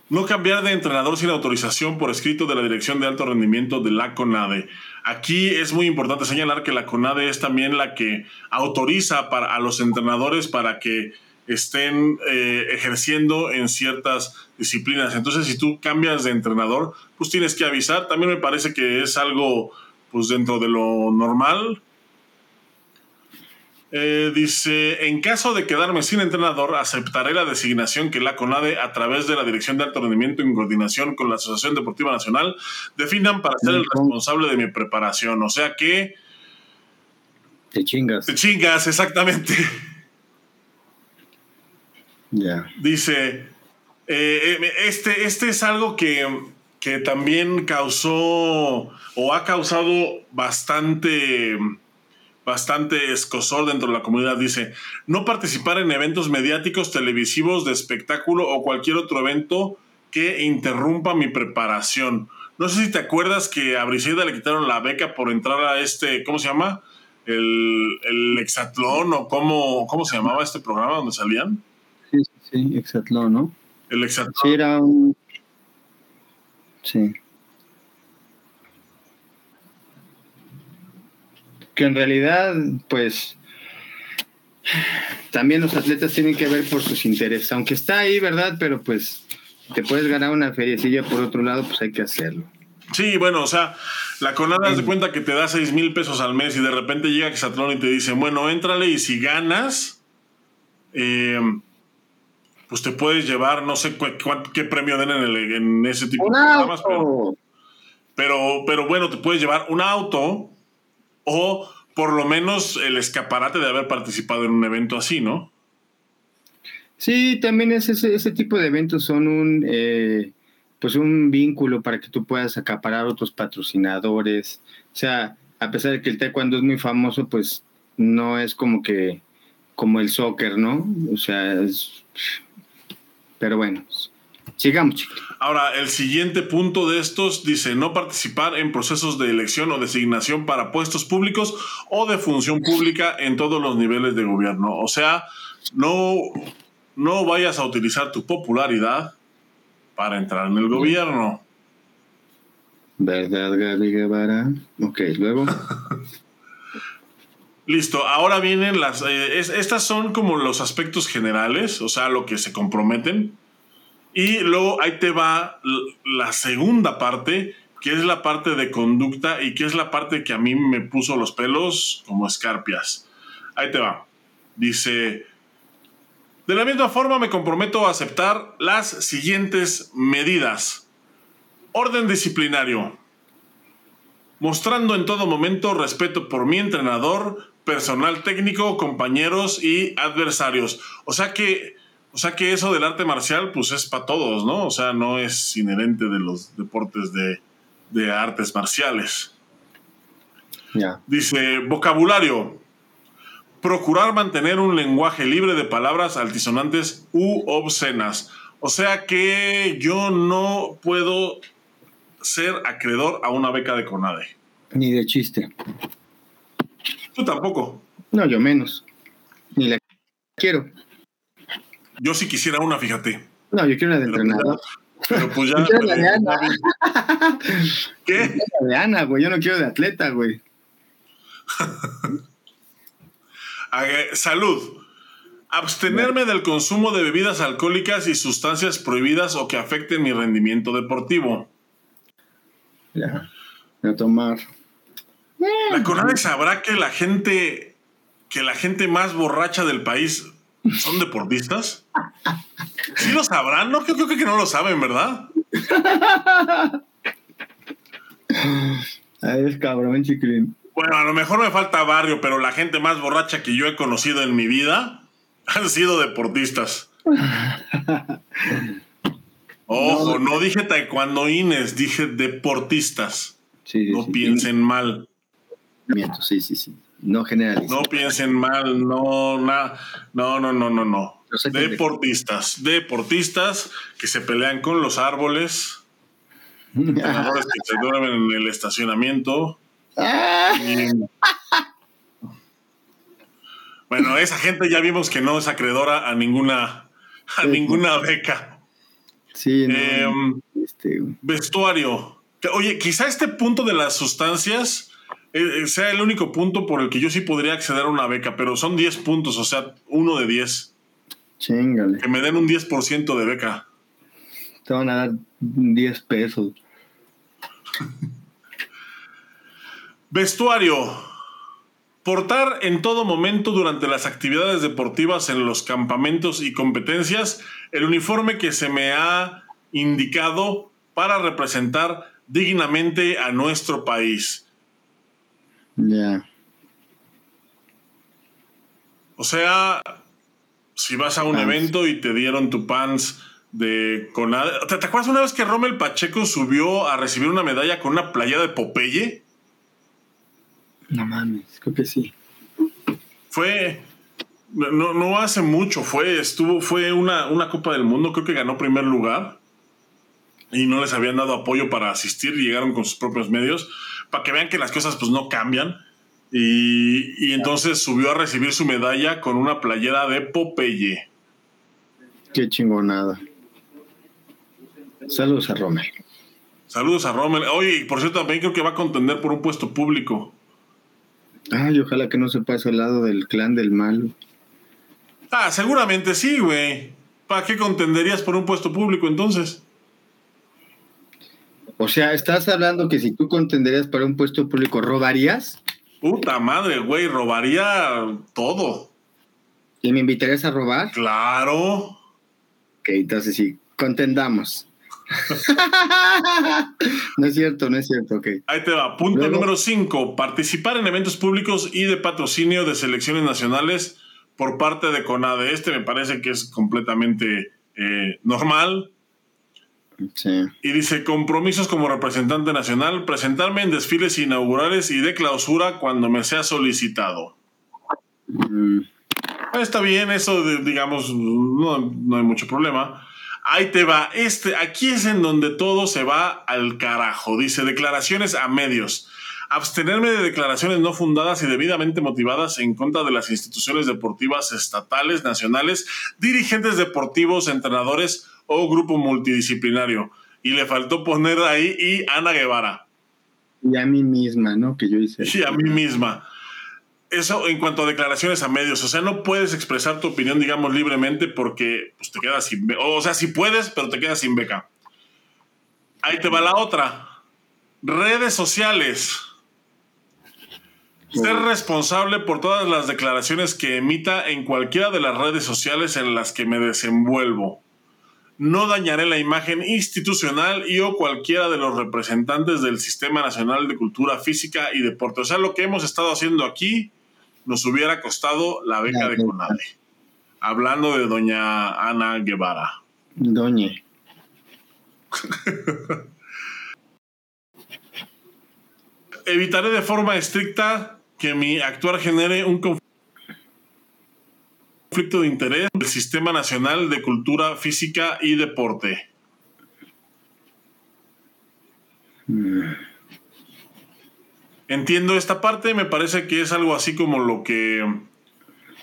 S1: No cambiar de entrenador sin autorización por escrito de la Dirección de Alto Rendimiento de la CONADE. Aquí es muy importante señalar que la CONADE es también la que autoriza para, a los entrenadores para que estén eh, ejerciendo en ciertas disciplinas. Entonces, si tú cambias de entrenador, pues tienes que avisar. También me parece que es algo pues dentro de lo normal. Eh, dice, en caso de quedarme sin entrenador, aceptaré la designación que la CONADE, a través de la Dirección de Alto Rendimiento en coordinación con la Asociación Deportiva Nacional, definan para ser el responsable de mi preparación. O sea que
S2: Te chingas.
S1: te chingas, exactamente. Dice, eh, eh, este, este es algo que, que también causó o ha causado bastante, bastante escosor dentro de la comunidad. Dice, no participar en eventos mediáticos, televisivos, de espectáculo o cualquier otro evento que interrumpa mi preparación. No sé si te acuerdas que a Briseida le quitaron la beca por entrar a este, ¿cómo se llama? El, el hexatlón o cómo, cómo se llamaba este programa donde salían.
S2: Sí, Exatlón, ¿no?
S1: El hexatlón.
S2: Sí, era un. Sí. que en realidad, pues, también los atletas tienen que ver por sus intereses, aunque está ahí, ¿verdad? Pero pues, te puedes ganar una feriecilla por otro lado, pues hay que hacerlo.
S1: Sí, bueno, o sea, la Conada de cuenta que te da 6 mil pesos al mes y de repente llega Exatlón y te dice, bueno, éntrale y si ganas, eh, pues te puedes llevar, no sé qué premio den en, en ese tipo de programas, pero, pero, pero, bueno, te puedes llevar un auto o por lo menos el escaparate de haber participado en un evento así, ¿no?
S2: Sí, también es ese, ese tipo de eventos son un... Eh, pues un vínculo para que tú puedas acaparar otros patrocinadores. O sea, a pesar de que el taekwondo es muy famoso, pues no es como que como el soccer, ¿no? O sea, es... pero bueno, sigamos, chicos.
S1: Ahora, el siguiente punto de estos dice no participar en procesos de elección o designación para puestos públicos o de función pública en todos los niveles de gobierno. O sea, no, no vayas a utilizar tu popularidad para entrar en el gobierno.
S2: ¿Verdad, Gaby Guevara? Ok, luego.
S1: Listo, ahora vienen las... Eh, estas son como los aspectos generales, o sea, lo que se comprometen. Y luego ahí te va la segunda parte, que es la parte de conducta y que es la parte que a mí me puso los pelos como escarpias. Ahí te va. Dice, de la misma forma me comprometo a aceptar las siguientes medidas. Orden disciplinario. Mostrando en todo momento respeto por mi entrenador, personal técnico, compañeros y adversarios. O sea que, o sea que eso del arte marcial, pues es para todos, ¿no? O sea, no es inherente de los deportes de, artes marciales. Dice, vocabulario procurar mantener un lenguaje libre de palabras altisonantes u obscenas. O sea que yo no puedo ser acreedor a una beca de CONADE.
S2: Ni de chiste.
S1: Tú tampoco.
S2: No, yo menos. Ni la quiero.
S1: Yo sí quisiera una, fíjate.
S2: No, yo quiero una de entrenador.
S1: pero pues ya.
S2: Yo quiero la de Ana.
S1: ¿Qué?
S2: La de Ana, güey. Yo no quiero de atleta, güey.
S1: Salud. Abstenerme del consumo de bebidas alcohólicas y sustancias prohibidas o que afecten mi rendimiento deportivo.
S2: Ya. Voy a tomar.
S1: La CONADE sabrá que la gente, que la gente más borracha del país son deportistas. ¿Sí lo sabrán? No, creo, que no lo saben, ¿verdad?
S2: Ay, es cabrón, chiquilín.
S1: Bueno, a lo mejor me falta barrio, pero la gente más borracha que yo he conocido en mi vida han sido deportistas. Ojo, no, dije taekwondoines, dije deportistas. no piensen mal.
S2: Sí, sí, sí. No generalicen.
S1: No piensen mal, no, nada. No, no, no, no, no. Deportistas, deportistas que se pelean con los árboles, entrenadores que se duermen en el estacionamiento, bueno, esa gente ya vimos que no es acreedora a ninguna, a ninguna beca.
S2: Sí,
S1: em, este, Vestuario. Oye, quizá este punto de las sustancias eh, eh, sea el único punto por el que yo sí podría acceder a una beca, pero son 10 puntos, o sea, uno de 10.
S2: Chingale.
S1: Que me den un 10% de beca.
S2: Te van a dar 10 pesos.
S1: Vestuario. Portar en todo momento durante las actividades deportivas en los campamentos y competencias el uniforme que se me ha indicado para representar dignamente a nuestro país.
S2: Ya.
S1: O sea, si vas a un evento y te dieron tu pants de con ¿Te, ¿Te acuerdas una vez que Rommel Pacheco subió a recibir una medalla con una playa de Popeye?
S2: No mames, creo que sí.
S1: Fue. No, no hace mucho, fue, estuvo, fue una, una Copa del Mundo, creo que ganó primer lugar. Y no les habían dado apoyo para asistir, llegaron con sus propios medios, para que vean que las cosas pues no cambian. Y, y entonces subió a recibir su medalla con una playera de Popeye.
S2: Qué chingonada. Saludos a Rommel.
S1: Saludos a Rommel. Oye, por cierto, también creo que va a contender por un puesto público.
S2: Ay, ojalá que no se pase al lado del clan del malo.
S1: Ah, seguramente sí, güey. ¿Para qué contenderías por un puesto público entonces?
S2: O sea, estás hablando que si tú contenderías para un puesto público, ¿robarías?
S1: Puta madre, güey, robaría todo.
S2: ¿Y me invitarías a robar?
S1: Claro.
S2: Ok, entonces sí, contendamos. no es cierto, no es cierto, ok.
S1: Ahí te va. Punto número 5. Participar en eventos públicos y de patrocinio de selecciones nacionales por parte de CONADE. Este me parece que es completamente eh, normal.
S2: Sí.
S1: Y dice, compromisos como representante nacional, presentarme en desfiles inaugurales y de clausura cuando me sea solicitado.
S2: Mm,
S1: Está bien, eso de- digamos, no, no hay mucho problema. Ahí te va, este, aquí es en donde todo se va al carajo. Dice, declaraciones a medios. Abstenerme de declaraciones no fundadas y debidamente motivadas en contra de las instituciones deportivas estatales, nacionales, dirigentes deportivos, entrenadores o grupo multidisciplinario. Y le faltó poner ahí y Ana Guevara.
S2: y a mí misma, ¿no? Que yo hice.
S1: Sí, a mí misma. Eso en cuanto a declaraciones a medios. O sea, no puedes expresar tu opinión, digamos, libremente porque pues, te quedas sin beca. O sea, sí puedes, pero te quedas sin beca. Ahí te va la otra. Redes sociales. Ser responsable por todas las declaraciones que emita en cualquiera de las redes sociales en las que me desenvuelvo. No dañaré la imagen institucional y o cualquiera de los representantes del Sistema Nacional de Cultura Física y Deporte. O sea, lo que hemos estado haciendo aquí nos hubiera costado la beca
S2: La
S1: de. CONADE. Hablando de doña Ana Guevara.
S2: Doñe.
S1: Evitaré de forma estricta que mi actuar genere un conflicto de interés del Sistema Nacional de Cultura Física y Deporte. Entiendo esta parte, me parece que es algo así como lo que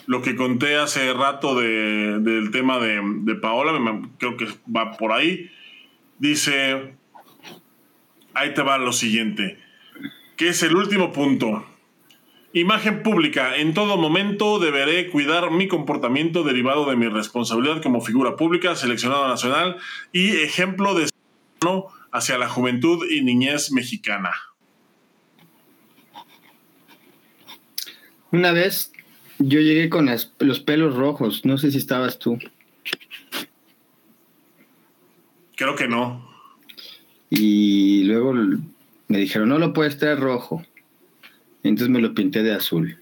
S1: lo que conté hace rato de- del tema de, de Paola, creo que va por ahí. Dice, ahí te va lo siguiente, que es el último punto. Imagen pública. En todo momento deberé cuidar mi comportamiento derivado de mi responsabilidad como figura pública, seleccionado nacional y ejemplo de hacia la juventud y niñez mexicana.
S2: Una vez yo llegué con las- los pelos rojos, no sé si estabas tú,
S1: Creo que no.
S2: y luego me dijeron, no lo puedes traer rojo. Entonces me lo pinté de azul.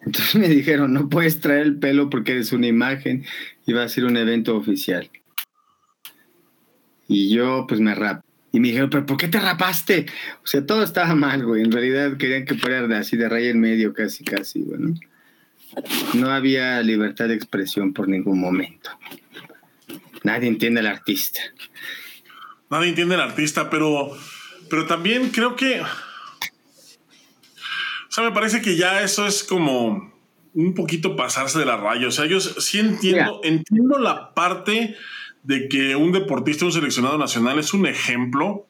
S2: Entonces me dijeron, no puedes traer el pelo porque eres una imagen y va a ser un evento oficial. Y yo pues me rapé. Y me dijeron, pero ¿por qué te rapaste? O sea, todo estaba mal, güey. En realidad querían que fuera así de raya en medio, casi, casi, bueno. No había libertad de expresión por ningún momento. Nadie entiende al artista.
S1: Nadie entiende al artista, pero, pero también creo que. O sea, me parece que ya eso es como un poquito pasarse de la raya. O sea, yo sí entiendo, entiendo la parte de que un deportista, un seleccionado nacional es un ejemplo,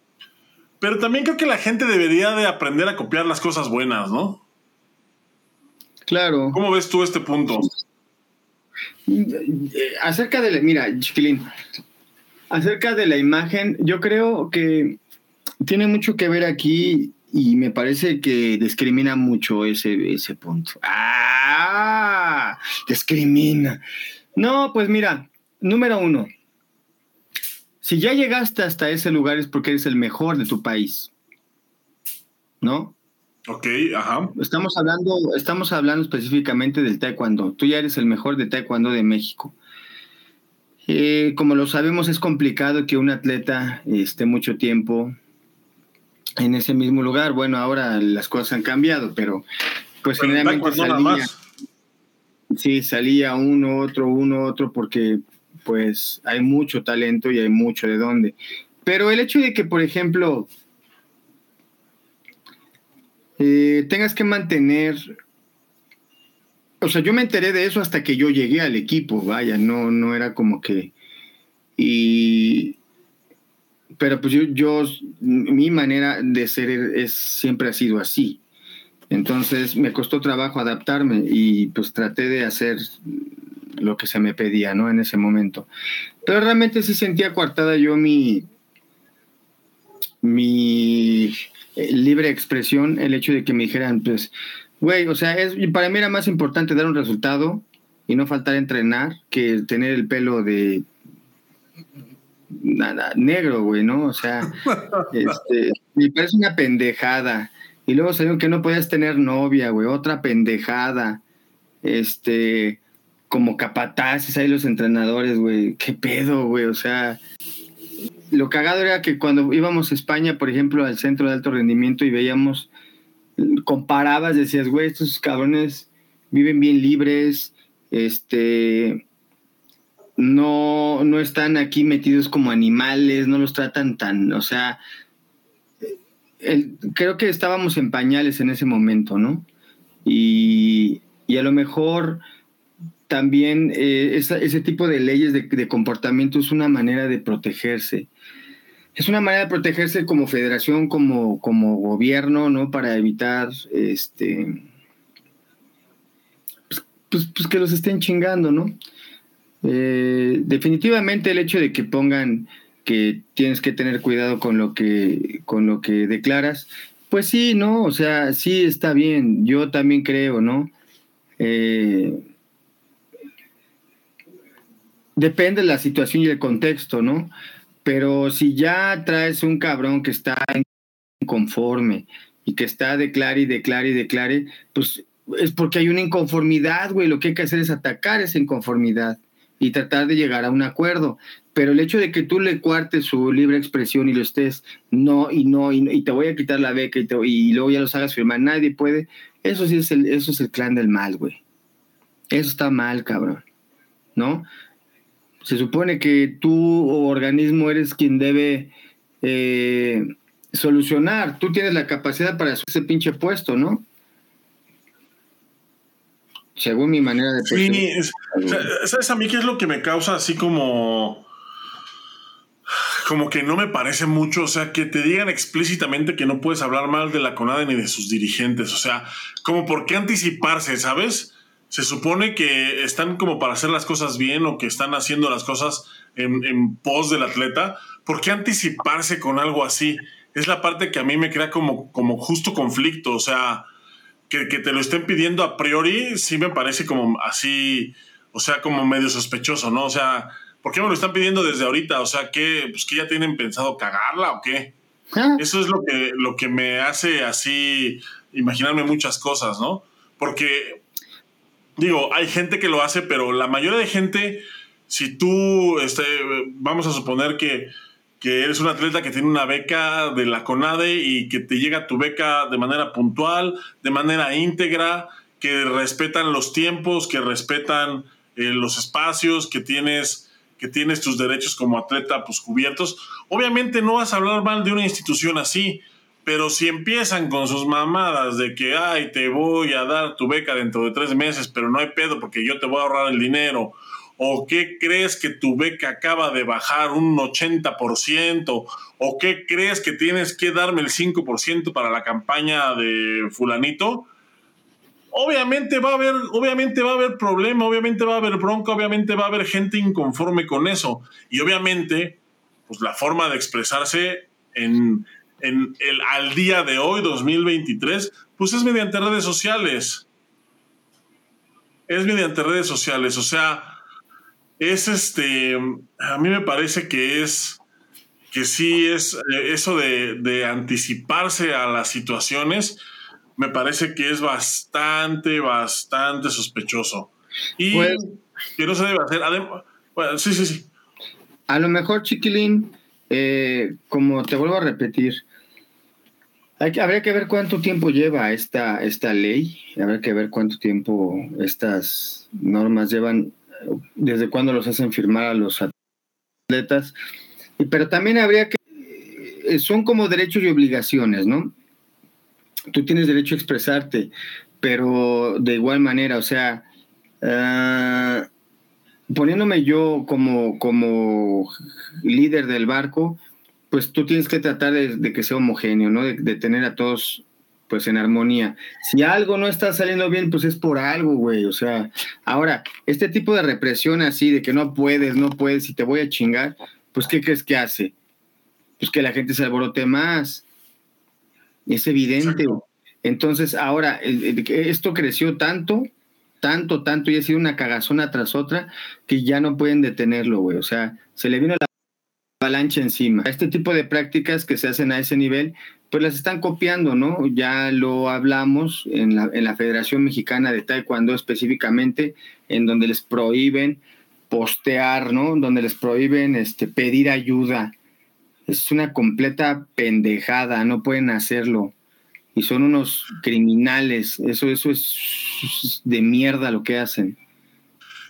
S1: pero también creo que la gente debería de aprender a copiar las cosas buenas, ¿no?
S2: Claro.
S1: ¿Cómo ves tú este punto?
S2: Acerca de la, mira, Chiquilín, acerca de la imagen, yo creo que tiene mucho que ver aquí y me parece que discrimina mucho ese, ese punto. ¡Ah! Discrimina. No, pues mira, número uno, si ya llegaste hasta ese lugar es porque eres el mejor de tu país, ¿no?
S1: Ok, ajá.
S2: Estamos hablando, estamos hablando específicamente del taekwondo. Tú ya eres el mejor de taekwondo de México. Eh, como lo sabemos, es complicado que un atleta esté mucho tiempo en ese mismo lugar. Bueno, ahora las cosas han cambiado, pero pues
S1: Pero en
S2: generalmente salía,
S1: más.
S2: sí, salía uno, otro, uno, otro, porque pues hay mucho talento y hay mucho de dónde. Pero el hecho de que, por ejemplo, eh, tengas que mantener. O sea, yo me enteré de eso hasta que yo llegué al equipo, vaya, no, no era como que. Y. Pero pues yo, yo, mi manera de ser es, siempre ha sido así. Entonces me costó trabajo adaptarme y pues traté de hacer lo que se me pedía, ¿no? En ese momento. Pero realmente sí sentía coartada yo mi, mi eh, libre expresión, el hecho de que me dijeran, pues, güey, o sea, es, para mí era más importante dar un resultado y no faltar a entrenar que tener el pelo de nada negro, güey, ¿no? O sea, este, me parece una pendejada. Y luego salieron que no podías tener novia, güey, otra pendejada. Este, como capataces ahí los entrenadores, güey. ¿Qué pedo, güey? O sea, lo cagado era que cuando íbamos a España, por ejemplo, al centro de alto rendimiento y veíamos, comparabas, decías, güey, estos cabrones viven bien libres, este, no, no están aquí metidos como animales, no los tratan tan, o sea, creo que estábamos en pañales en ese momento, ¿no? Y, a lo mejor también eh, ese tipo de leyes de, comportamiento es una manera de protegerse. Es una manera de protegerse como federación, como, como gobierno, ¿no? Para evitar este. Pues, pues, pues que los estén chingando, ¿no? Eh, definitivamente el hecho de que pongan que tienes que tener cuidado con lo que, con lo que declaras, pues sí, ¿no? O sea, sí está bien, yo también creo, ¿no? Eh, depende de la situación y el contexto, ¿no? Pero si ya traes un cabrón que está inconforme y que está declare y declare y declare, pues es porque hay una inconformidad, güey. Lo que hay que hacer es atacar esa inconformidad y tratar de llegar a un acuerdo. Pero el hecho de que tú le cuartes su libre expresión y lo estés, no, y no, y, te voy a quitar la beca y, y, luego ya los hagas firmar, nadie puede, eso sí es el, eso es el clan del mal, güey. Eso está mal, cabrón. ¿No? Se supone que tú o organismo eres quien debe eh, solucionar. Tú tienes la capacidad para ese pinche puesto, ¿no? Según mi manera de
S1: pensar. Sí, ¿sabes a mí qué es lo que me causa así como... Como que no me parece mucho, o sea, que te digan explícitamente que no puedes hablar mal de la CONADE ni de sus dirigentes, o sea, como por qué anticiparse, ¿sabes? Se supone que están como para hacer las cosas bien o que están haciendo las cosas en, en pos del atleta, ¿por qué anticiparse con algo así? Es la parte que a mí me crea como, como justo conflicto, o sea, que, te lo estén pidiendo a priori, sí me parece como así, o sea, como medio sospechoso, ¿no? O sea, ¿por qué me lo están pidiendo desde ahorita? O sea, ¿qué, pues, que ya tienen pensado cagarla o qué? Ah. Eso es lo que, lo que me hace así imaginarme muchas cosas, ¿no? Porque, digo, hay gente que lo hace, pero la mayoría de gente, si tú, este, vamos a suponer que que eres un atleta que tiene una beca de la CONADE y que te llega tu beca de manera puntual, de manera íntegra, que respetan los tiempos, que respetan eh, los espacios, que tienes, que tienes tus derechos como atleta pues, cubiertos. Obviamente no vas a hablar mal de una institución así, pero si empiezan con sus mamadas de que, ay, te voy a dar tu beca dentro de tres meses, pero no hay pedo porque yo te voy a ahorrar el dinero, ¿O qué crees que tu beca acaba de bajar un 80%? ¿O qué crees que tienes que darme el 5% para la campaña de fulanito? Obviamente va a haber, obviamente va a haber problema, obviamente va a haber bronca, obviamente va a haber gente inconforme con eso. Y obviamente, pues la forma de expresarse en, en el, al día de hoy, 2023, pues es mediante redes sociales. Es mediante redes sociales. O sea, es este, a mí me parece que es, que sí es eh, eso de, anticiparse a las situaciones, me parece que es bastante, bastante sospechoso. Y pues que no se debe hacer. Bueno, sí, sí, sí.
S2: A lo mejor, Chiquilín, eh, como te vuelvo a repetir, hay habría que ver cuánto tiempo lleva esta, esta ley, habría que ver cuánto tiempo estas normas llevan desde cuándo los hacen firmar a los atletas, pero también habría que, eh, son como derechos y obligaciones, ¿no? Tú tienes derecho a expresarte, pero de igual manera, o sea, ah, poniéndome yo como, como líder del barco, pues tú tienes que tratar de, que sea homogéneo, ¿no? De, tener a todos pues en armonía. Si algo no está saliendo bien, pues es por algo, güey. O sea, ahora, este tipo de represión así, de que no puedes, no puedes y te voy a chingar, pues ¿qué crees que hace? Pues que la gente se alborote más. Es evidente. Entonces, ahora, esto creció tanto, tanto, tanto, y ha sido una cagazona tras otra, que ya no pueden detenerlo, güey. O sea, se le vino la avalancha encima. Este tipo de prácticas que se hacen a ese nivel, pues las están copiando, ¿no? Ya lo hablamos en la, en la Federación Mexicana de Taekwondo específicamente, en donde les prohíben postear, ¿no? Donde les prohíben este, pedir ayuda. Es una completa pendejada, no pueden hacerlo. Y son unos criminales. Eso, eso es de mierda lo que hacen.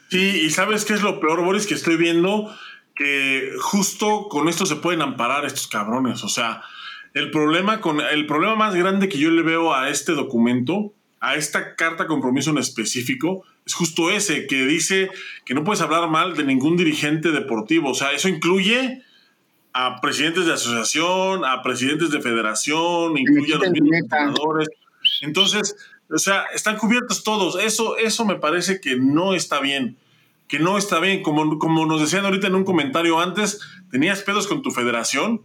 S1: Sí, y sabes qué es lo peor, Boris, que estoy viendo que justo con esto se pueden amparar estos cabrones. O sea, el problema, con, el problema más grande que yo le veo a este documento, a esta carta compromiso en específico, es justo ese, que dice que no puedes hablar mal de ningún dirigente deportivo. O sea, eso incluye a presidentes de asociación, a presidentes de federación, incluye a los entrenadores. Entonces, o sea, están cubiertos todos. Eso, eso me parece que no está bien que no está bien. Como, como nos decían ahorita en un comentario antes, tenías pedos con tu federación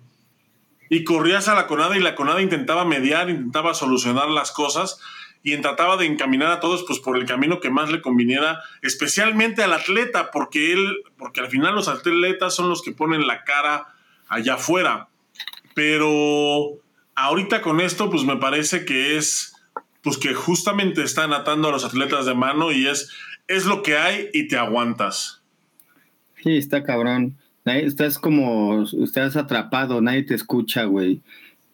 S1: y corrías a la CONADA y la CONADA intentaba mediar, intentaba solucionar las cosas y trataba de encaminar a todos pues por el camino que más le conviniera, especialmente al atleta, porque él, porque al final los atletas son los que ponen la cara allá afuera. Pero ahorita con esto pues me parece que es pues que justamente están atando a los atletas de mano y es es lo que hay y te aguantas.
S2: Sí, está cabrón. Estás como, estás atrapado, nadie te escucha, güey.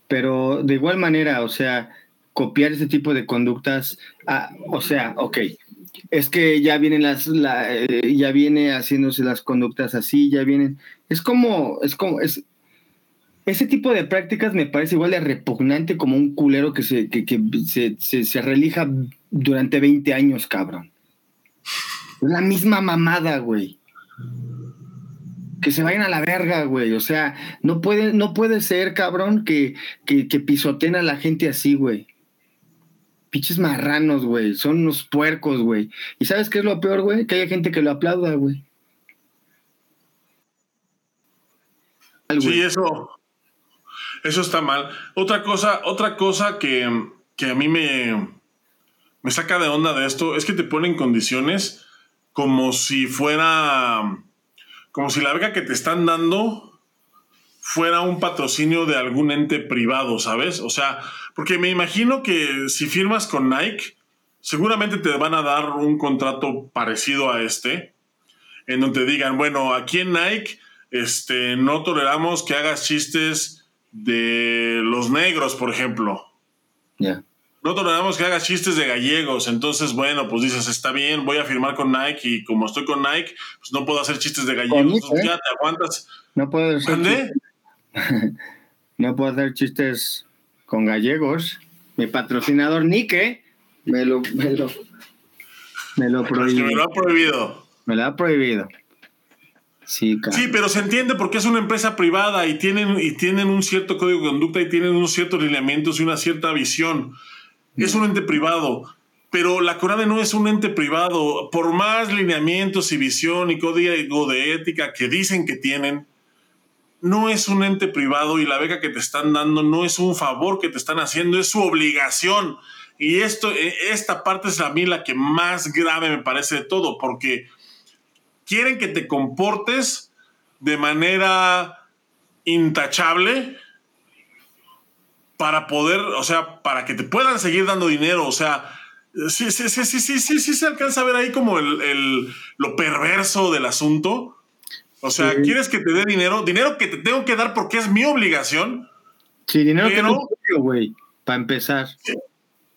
S2: Pero de igual manera, o sea, copiar ese tipo de conductas, ah, o sea, ok, es que ya vienen las, eh, ya viene haciéndose las conductas así, ya vienen, es como, es como, es, ese tipo de prácticas me parece igual de repugnante como un culero que se, que, se, se, se relija durante 20 años, cabrón. La misma mamada, güey. Que se vayan a la verga, güey. O sea, no puede, no puede ser, cabrón, que, que, que pisoteen a la gente así, güey. Pinches marranos, güey. Son unos puercos, güey. ¿Y sabes qué es lo peor, güey? Que haya gente que lo aplauda, güey.
S1: Sí, eso. Eso está mal. Otra cosa, otra cosa que, que a mí me, me saca de onda de esto es que te ponen condiciones como si fuera, como si la beca que te están dando fuera un patrocinio de algún ente privado, ¿sabes? O sea, porque me imagino que si firmas con Nike, seguramente te van a dar un contrato parecido a este, en donde digan, bueno, aquí en Nike este, no toleramos que hagas chistes de los negros, por ejemplo. Ya no toleramos que haga chistes de gallegos. Entonces, bueno, pues dices, está bien, voy a firmar con Nike y como estoy con Nike, pues no puedo hacer chistes de gallegos. ya te aguantas.
S2: No puedo hacer No puedo hacer chistes con gallegos. Mi patrocinador Nike me lo, me lo, me lo
S1: prohibió. me lo ha prohibido.
S2: Me lo ha prohibido. Sí,
S1: sí, pero se entiende porque es una empresa privada y tienen, y tienen un cierto código de conducta y tienen unos ciertos lineamientos y una cierta visión es un ente privado. Pero la CONADE no es un ente privado. Por más lineamientos y visión y código de ética que dicen que tienen, no es un ente privado y la beca que te están dando no es un favor que te están haciendo, es su obligación. Y esto, e, esta parte es a mí la que más grave me parece de todo, porque quieren que te comportes de manera intachable para poder, o sea, para que te puedan seguir dando dinero, o sea, sí, sí, sí, sí, sí, sí, sí se alcanza a ver ahí como el, lo perverso del asunto. O sea, ¿quieres que te dé dinero? Dinero que te tengo que dar porque es mi obligación.
S2: Sí, dinero que no güey, para empezar.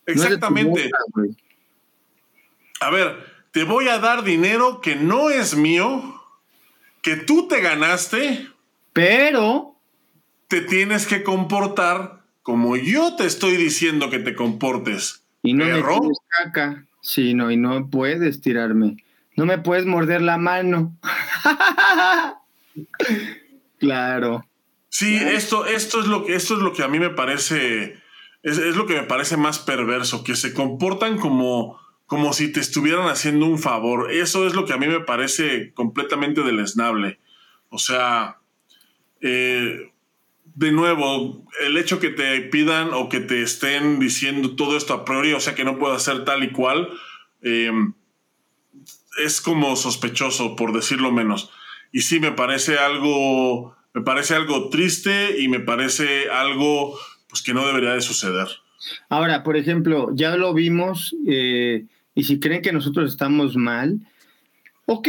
S1: exactamente. a ver, te voy a dar dinero que no es mío, que tú te ganaste.
S2: Pero...
S1: Te tienes que comportar como yo te estoy diciendo que te comportes.
S2: Y no me caca. Sí, no, y no puedes tirarme. No me puedes morder la mano. claro.
S1: Sí, esto, esto, es lo que, esto es lo que a mí me parece es, lo que me parece más perverso, que se comportan como, como si te estuvieran haciendo un favor. Eso es lo que a mí me parece completamente deleznable. O sea, eh, de nuevo, el hecho que te pidan o que te estén diciendo todo esto a priori, o sea, que no puedo hacer tal y cual, eh, es como sospechoso, por decirlo menos. Y sí, me parece algo, me parece algo triste y me parece algo pues, que no debería de suceder.
S2: Ahora, por ejemplo, ya lo vimos, eh, y si creen que nosotros estamos mal, ok,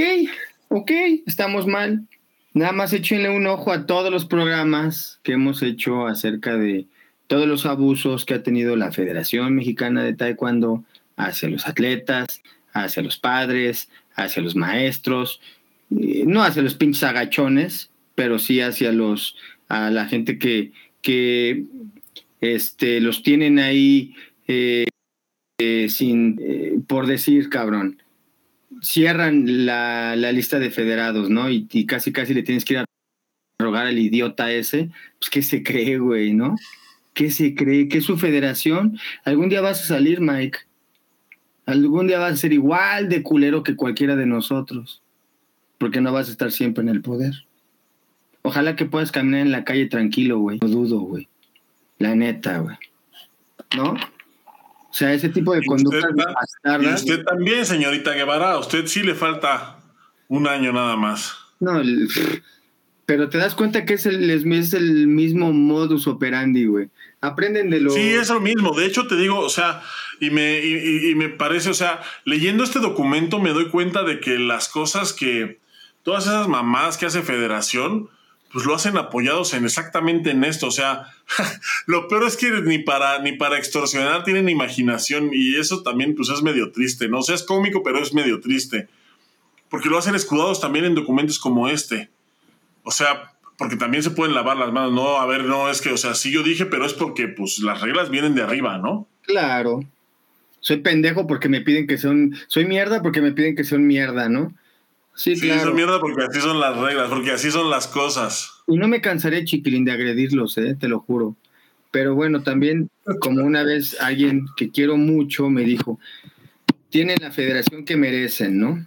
S2: ok, estamos mal. Nada más échenle un ojo a todos los programas que hemos hecho acerca de todos los abusos que ha tenido la Federación Mexicana de Taekwondo hacia los atletas, hacia los padres, hacia los maestros, no hacia los pinches agachones, pero sí hacia los a la gente que, que este, los tienen ahí eh, eh, sin, eh, por decir, cabrón, cierran la, lista de federados, ¿no? Y, y, casi, casi le tienes que ir a rogar al idiota ese, pues ¿qué se cree, güey, no? ¿Qué se cree? ¿Qué es su federación? Algún día vas a salir, Mike. Algún día vas a ser igual de culero que cualquiera de nosotros. Porque no vas a estar siempre en el poder. Ojalá que puedas caminar en la calle tranquilo, güey. No dudo, güey. La neta, güey. ¿No? O sea, ese tipo de conductas
S1: Y usted también, señorita Guevara. A usted sí le falta un año nada más.
S2: No, pero te das cuenta que es el, es el mismo modus operandi, güey. Aprenden de lo.
S1: Sí, es lo mismo. De hecho, te digo, o sea, y me, y me parece, o sea, leyendo este documento me doy cuenta de que las cosas que. Todas esas mamás que hace Federación pues lo hacen apoyados en exactamente en esto. O sea, lo peor es que ni para, ni para extorsionar tienen imaginación y eso también pues es medio triste, ¿no? O sea, es cómico, pero es medio triste. Porque lo hacen escudados también en documentos como este. O sea, porque también se pueden lavar las manos. No, a ver, no, es que, o sea, sí yo dije, pero es porque pues las reglas vienen de arriba, ¿no?
S2: Claro. Soy pendejo porque me piden que son... Soy mierda porque me piden que son mierda, ¿no?
S1: Sí, sí claro. mierda porque así son las reglas, porque así son las cosas.
S2: Y no me cansaré, chiquilín, de agredirlos, ¿eh? te lo juro. Pero bueno, también, como una vez alguien que quiero mucho me dijo, tienen la federación que merecen, ¿no?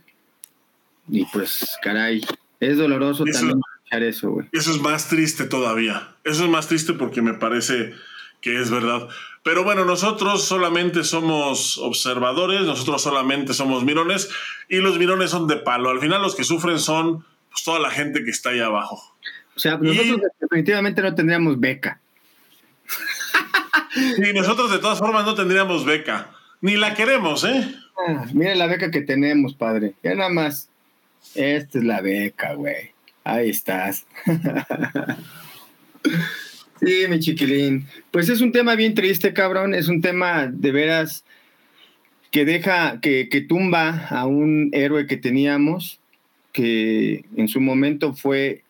S2: Y pues, caray, es doloroso también escuchar eso, güey.
S1: Eso es más triste todavía. Eso es más triste porque me parece que es verdad. Pero bueno, nosotros solamente somos observadores, nosotros solamente somos mirones y los mirones son de palo. Al final los que sufren son pues, toda la gente que está ahí abajo.
S2: O sea, nosotros definitivamente no tendríamos beca.
S1: Y nosotros de todas formas no tendríamos beca. Ni la queremos, ¿eh?
S2: Ah, mira la beca que tenemos, padre. Ya nada más. Esta es la beca, güey. Ahí estás. Sí, mi chiquilín. Pues es un tema bien triste, cabrón. Es un tema de veras que deja, que, que tumba a un héroe que teníamos, que en su momento fue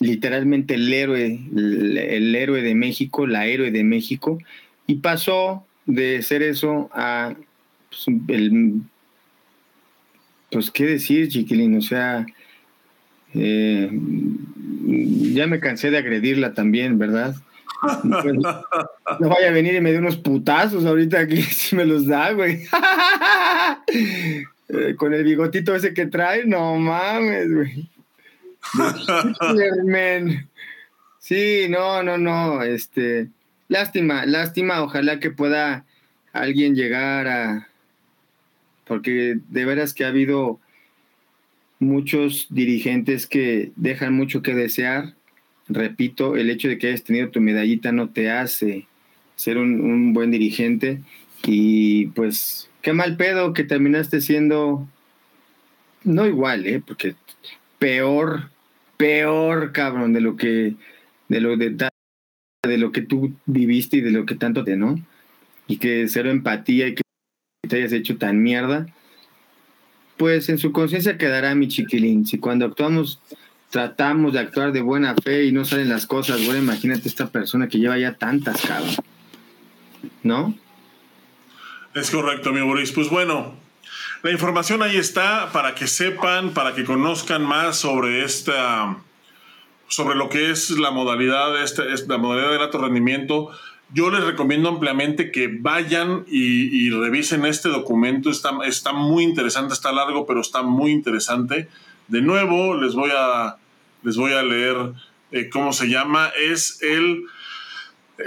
S2: literalmente el héroe, el, héroe de México, la héroe de México, y pasó de ser eso a pues, el, pues qué decir, chiquilín, o sea, eh, ya me cansé de agredirla también, ¿verdad? no vaya a venir y me dé unos putazos ahorita aquí si me los da, güey. Eh, con el bigotito ese que trae, no mames, güey. Sí, no, no, no, este, lástima, lástima, ojalá que pueda alguien llegar a, porque de veras que ha habido muchos dirigentes que dejan mucho que desear repito, el hecho de que hayas tenido tu medallita no te hace ser un, buen dirigente y pues qué mal pedo que terminaste siendo, no igual, ¿eh? porque peor, peor, cabrón, de lo que, de lo de, de lo que tú viviste y de lo que tanto te, ¿no? Y que cero empatía y que te hayas hecho tan mierda, pues en su conciencia quedará mi chiquilín. Si cuando actuamos tratamos de actuar de buena fe y no salen las cosas, bueno, imagínate esta persona que lleva ya tantas, cabrón. ¿No?
S1: Es correcto, mi Boris. Pues bueno, la información ahí está para que sepan, para que conozcan más sobre esta, sobre lo que es la modalidad, esta, es la modalidad del alto rendimiento. yo les recomiendo ampliamente que vayan y, revisen este documento. Está, está muy interesante, está largo, pero está muy interesante. De nuevo, les voy a, les voy a leer eh, cómo se llama. Es el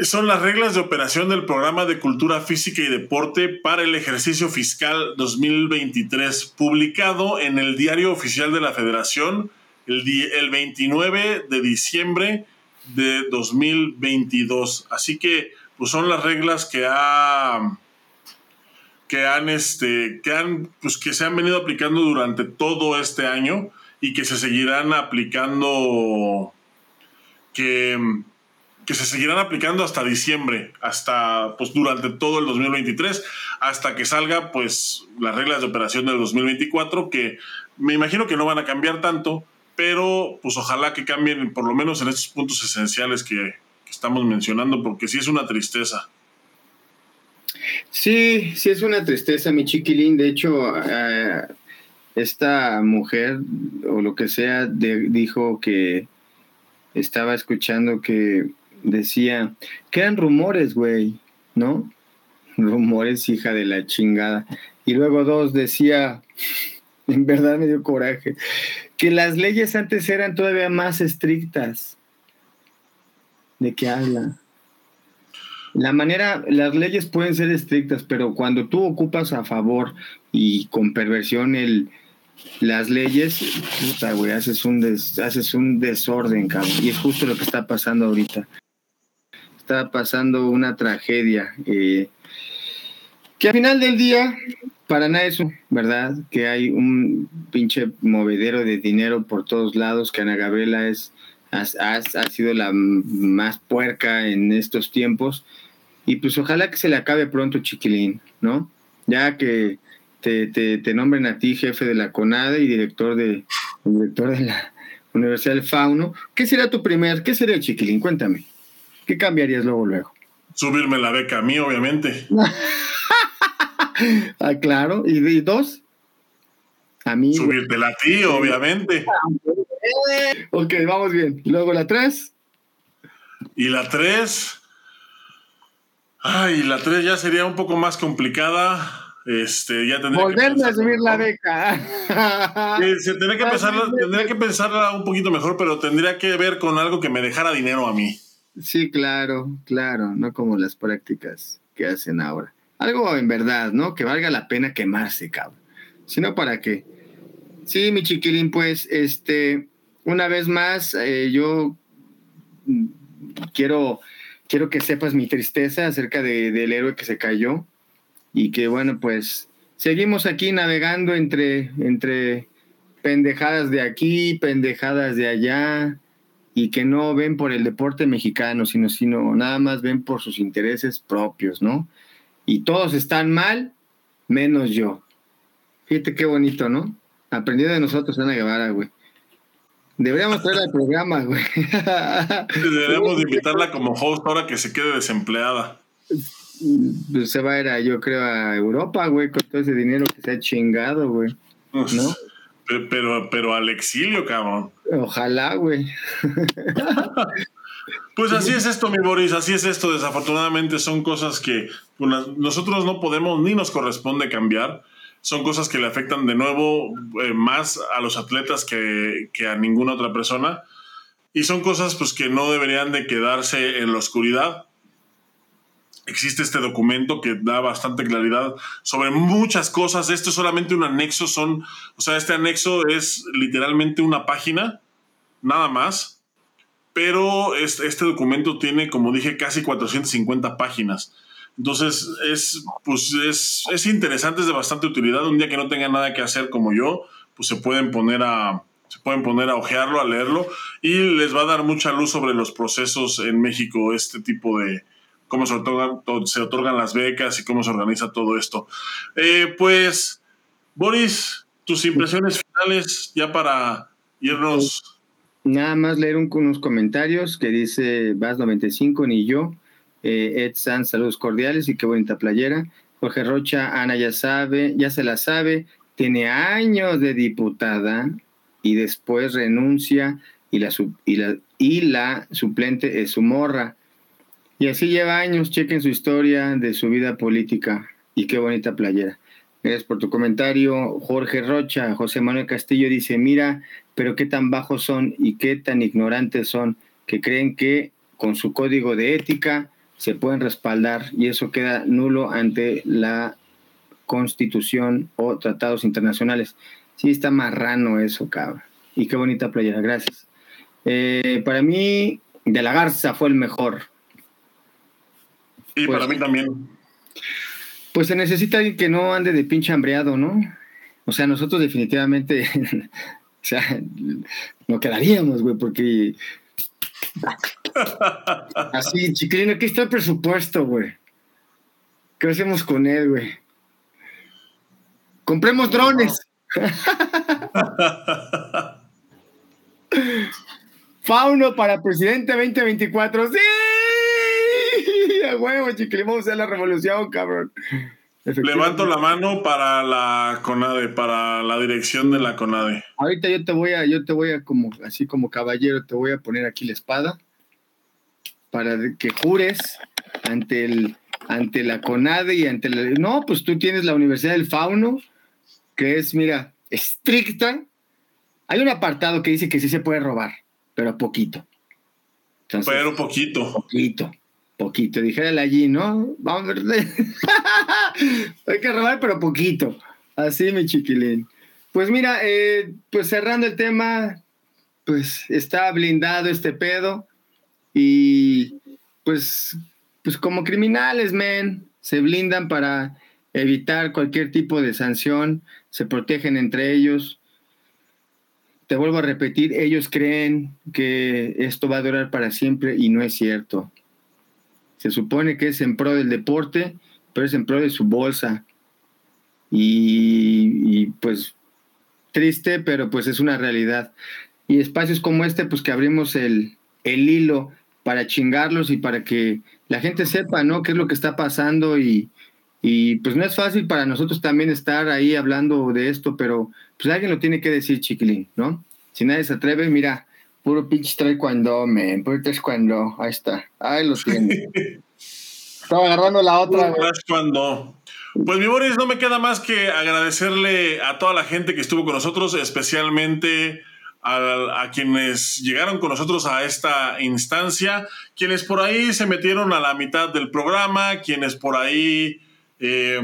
S1: son las reglas de operación del programa de cultura física y deporte para el ejercicio fiscal 2023, publicado en el Diario Oficial de la Federación el, el 29 de diciembre de 2022. Así que pues son las reglas que ha que han este que han pues que se han venido aplicando durante todo este año y que se seguirán aplicando que que se seguirán aplicando hasta diciembre, hasta pues durante todo el 2023, hasta que salga pues las reglas de operación del 2024, que me imagino que no van a cambiar tanto, pero pues ojalá que cambien por lo menos en estos puntos esenciales que, estamos mencionando, porque sí es una tristeza.
S2: Sí, sí es una tristeza, mi chiquilín. De hecho, eh, esta mujer o lo que sea dijo que estaba escuchando que decía que eran rumores, güey, ¿no? Rumores, hija de la chingada. Y luego dos decía, en verdad me dio coraje, que las leyes antes eran todavía más estrictas. ¿De qué habla? La manera, las leyes pueden ser estrictas, pero cuando tú ocupas a favor y con perversión el, las leyes, puta, güey, haces un, haces un desorden, cabrón. Y es justo lo que está pasando ahorita está pasando una tragedia. Eh, que al final del día, para nada es ¿verdad? Que hay un pinche movedero de dinero por todos lados, que Ana Gabriela es, ha, ha, sido la más puerca en estos tiempos. Y pues ojalá que se le acabe pronto, chiquilín, ¿no? Ya que te, te, te nombren a ti jefe de la CONADE y director de, director de la Universidad del Fauno. ¿Qué será tu primer, qué sería el chiquilín? Cuéntame. ¿Qué cambiarías luego, luego?
S1: Subirme la beca a mí, obviamente.
S2: ah, claro. ¿Y, dos?
S1: A mí. Subírtela a ti, obviamente.
S2: ok, vamos bien. Luego la tres.
S1: Y la tres. Ay, la tres ya sería un poco más complicada. Este, ya tendría
S2: Volverme a subir la beca.
S1: se tendría que, pensarla, tendría que pensarla un poquito mejor, pero tendría que ver con algo que me dejara dinero a mí.
S2: Sí, claro, claro, no como las prácticas que hacen ahora. Algo en verdad, ¿no? Que valga la pena quemarse, cabrón. Si no, ¿para qué? Sí, mi chiquilín, pues, este, una vez más, eh, yo quiero, quiero que sepas mi tristeza acerca del héroe que se cayó y que, bueno, pues, seguimos aquí navegando entre, entre pendejadas de aquí, pendejadas de allá, y que no ven por el deporte mexicano, sino, sino nada más ven por sus intereses propios, ¿no? Y todos están mal, menos yo. Fíjate qué bonito, ¿no? Aprendió de nosotros Ana Guevara, güey. Deberíamos traerla al programa, güey.
S1: Deberíamos invitarla como host ahora que se quede desempleada.
S2: Pues se va a ir, a, yo creo, a Europa, güey, con todo ese dinero que se ha chingado, güey. ¿No?
S1: Pero, pero al exilio, cabrón.
S2: Ojalá, güey.
S1: Pues así es esto, mi Boris, así es esto. Desafortunadamente son cosas que nosotros no podemos ni nos corresponde cambiar. Son cosas que le afectan de nuevo eh, más a los atletas que, que, a ninguna otra persona. Y son cosas pues, que no deberían de quedarse en la oscuridad existe este documento que da bastante claridad sobre muchas cosas. Esto es solamente un anexo, son, o sea, este anexo es literalmente una página, nada más. Pero este, documento tiene, como dije, casi 450 páginas. Entonces, es, pues es, es interesante, es de bastante utilidad. Un día que no tengan nada que hacer como yo, pues se pueden poner a, se pueden poner a ojearlo, a leerlo, y les va a dar mucha luz sobre los procesos en México, este tipo de, cómo se otorgan, se otorgan las becas y cómo se organiza todo esto. Eh, pues, Boris, tus impresiones finales ya para irnos.
S2: Nada más leer unos comentarios que dice Vas 95, ni yo. Eh, Ed Sanz, saludos cordiales y qué bonita playera. Jorge Rocha, Ana ya sabe, ya se la sabe, tiene años de diputada y después renuncia y la, y la, y la suplente es su morra Y así lleva años, chequen su historia de su vida política. Y qué bonita playera. Gracias por tu comentario. Jorge Rocha, José Manuel Castillo dice, mira, pero qué tan bajos son y qué tan ignorantes son que creen que con su código de ética se pueden respaldar y eso queda nulo ante la constitución o tratados internacionales. Sí, está marrano eso, cabrón. Y qué bonita playera, gracias. Eh, para mí, De la Garza fue el mejor.
S1: Y para pues, mí también.
S2: Pues se necesita alguien que no ande de pinche hambreado, ¿no? O sea, nosotros definitivamente, o sea, no quedaríamos, güey, porque... Así, chiquilino, aquí está el presupuesto, güey. ¿Qué hacemos con él, güey? Compremos drones. Fauno para presidente 2024. ¡Sí! A huevo, a hacer la revolución, cabrón.
S1: Levanto la mano para la CONADE, para la dirección de la CONADE.
S2: Ahorita yo te voy a, yo te voy a como, así como caballero, te voy a poner aquí la espada para que jures ante el, ante la CONADE y ante la, no, pues tú tienes la Universidad del Fauno, que es, mira, estricta. Hay un apartado que dice que sí se puede robar, pero poquito.
S1: pero poquito.
S2: Poquito poquito. Dijérale allí, ¿no? Vamos a ver. Hay que robar, pero poquito. Así, mi chiquilín. Pues mira, eh, pues cerrando el tema, pues está blindado este pedo. Y pues, pues como criminales, men, se blindan para evitar cualquier tipo de sanción, se protegen entre ellos. Te vuelvo a repetir, ellos creen que esto va a durar para siempre y no es cierto. Se supone que es en pro del deporte, pero es en pro de su bolsa. Y, pues triste, pero pues es una realidad. Y espacios como este, pues que abrimos el, el hilo para chingarlos y para que la gente sepa, ¿no? Qué es lo que está pasando y, y pues no es fácil para nosotros también estar ahí hablando de esto, pero pues alguien lo tiene que decir, chiquilín, ¿no? Si nadie se atreve, mira, Puro pinche cuando men. Puro cuando Ahí está. Ahí lo tiene. Estaba agarrando la otra.
S1: cuando. Pues mi Boris, no me queda más que agradecerle a toda la gente que estuvo con nosotros, especialmente a, quienes llegaron con nosotros a esta instancia, quienes por ahí se metieron a la mitad del programa, quienes por ahí eh,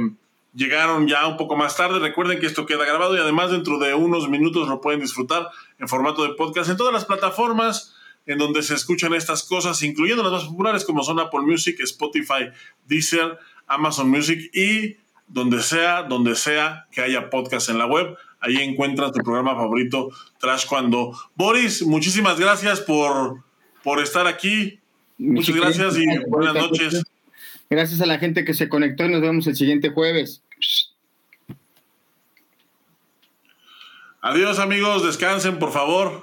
S1: llegaron ya un poco más tarde. Recuerden que esto queda grabado y además dentro de unos minutos lo pueden disfrutar en formato de podcast en todas las plataformas en donde se escuchan estas cosas, incluyendo las más populares como son Apple Music, Spotify, Deezer, Amazon Music y donde sea, donde sea que haya podcast en la web. Ahí encuentras tu programa favorito, Trash Cuando. Boris, muchísimas gracias por, por estar aquí. Muchas gracias y buenas noches.
S2: Gracias a la gente que se conectó y nos vemos el siguiente jueves.
S1: Adiós amigos, descansen por favor.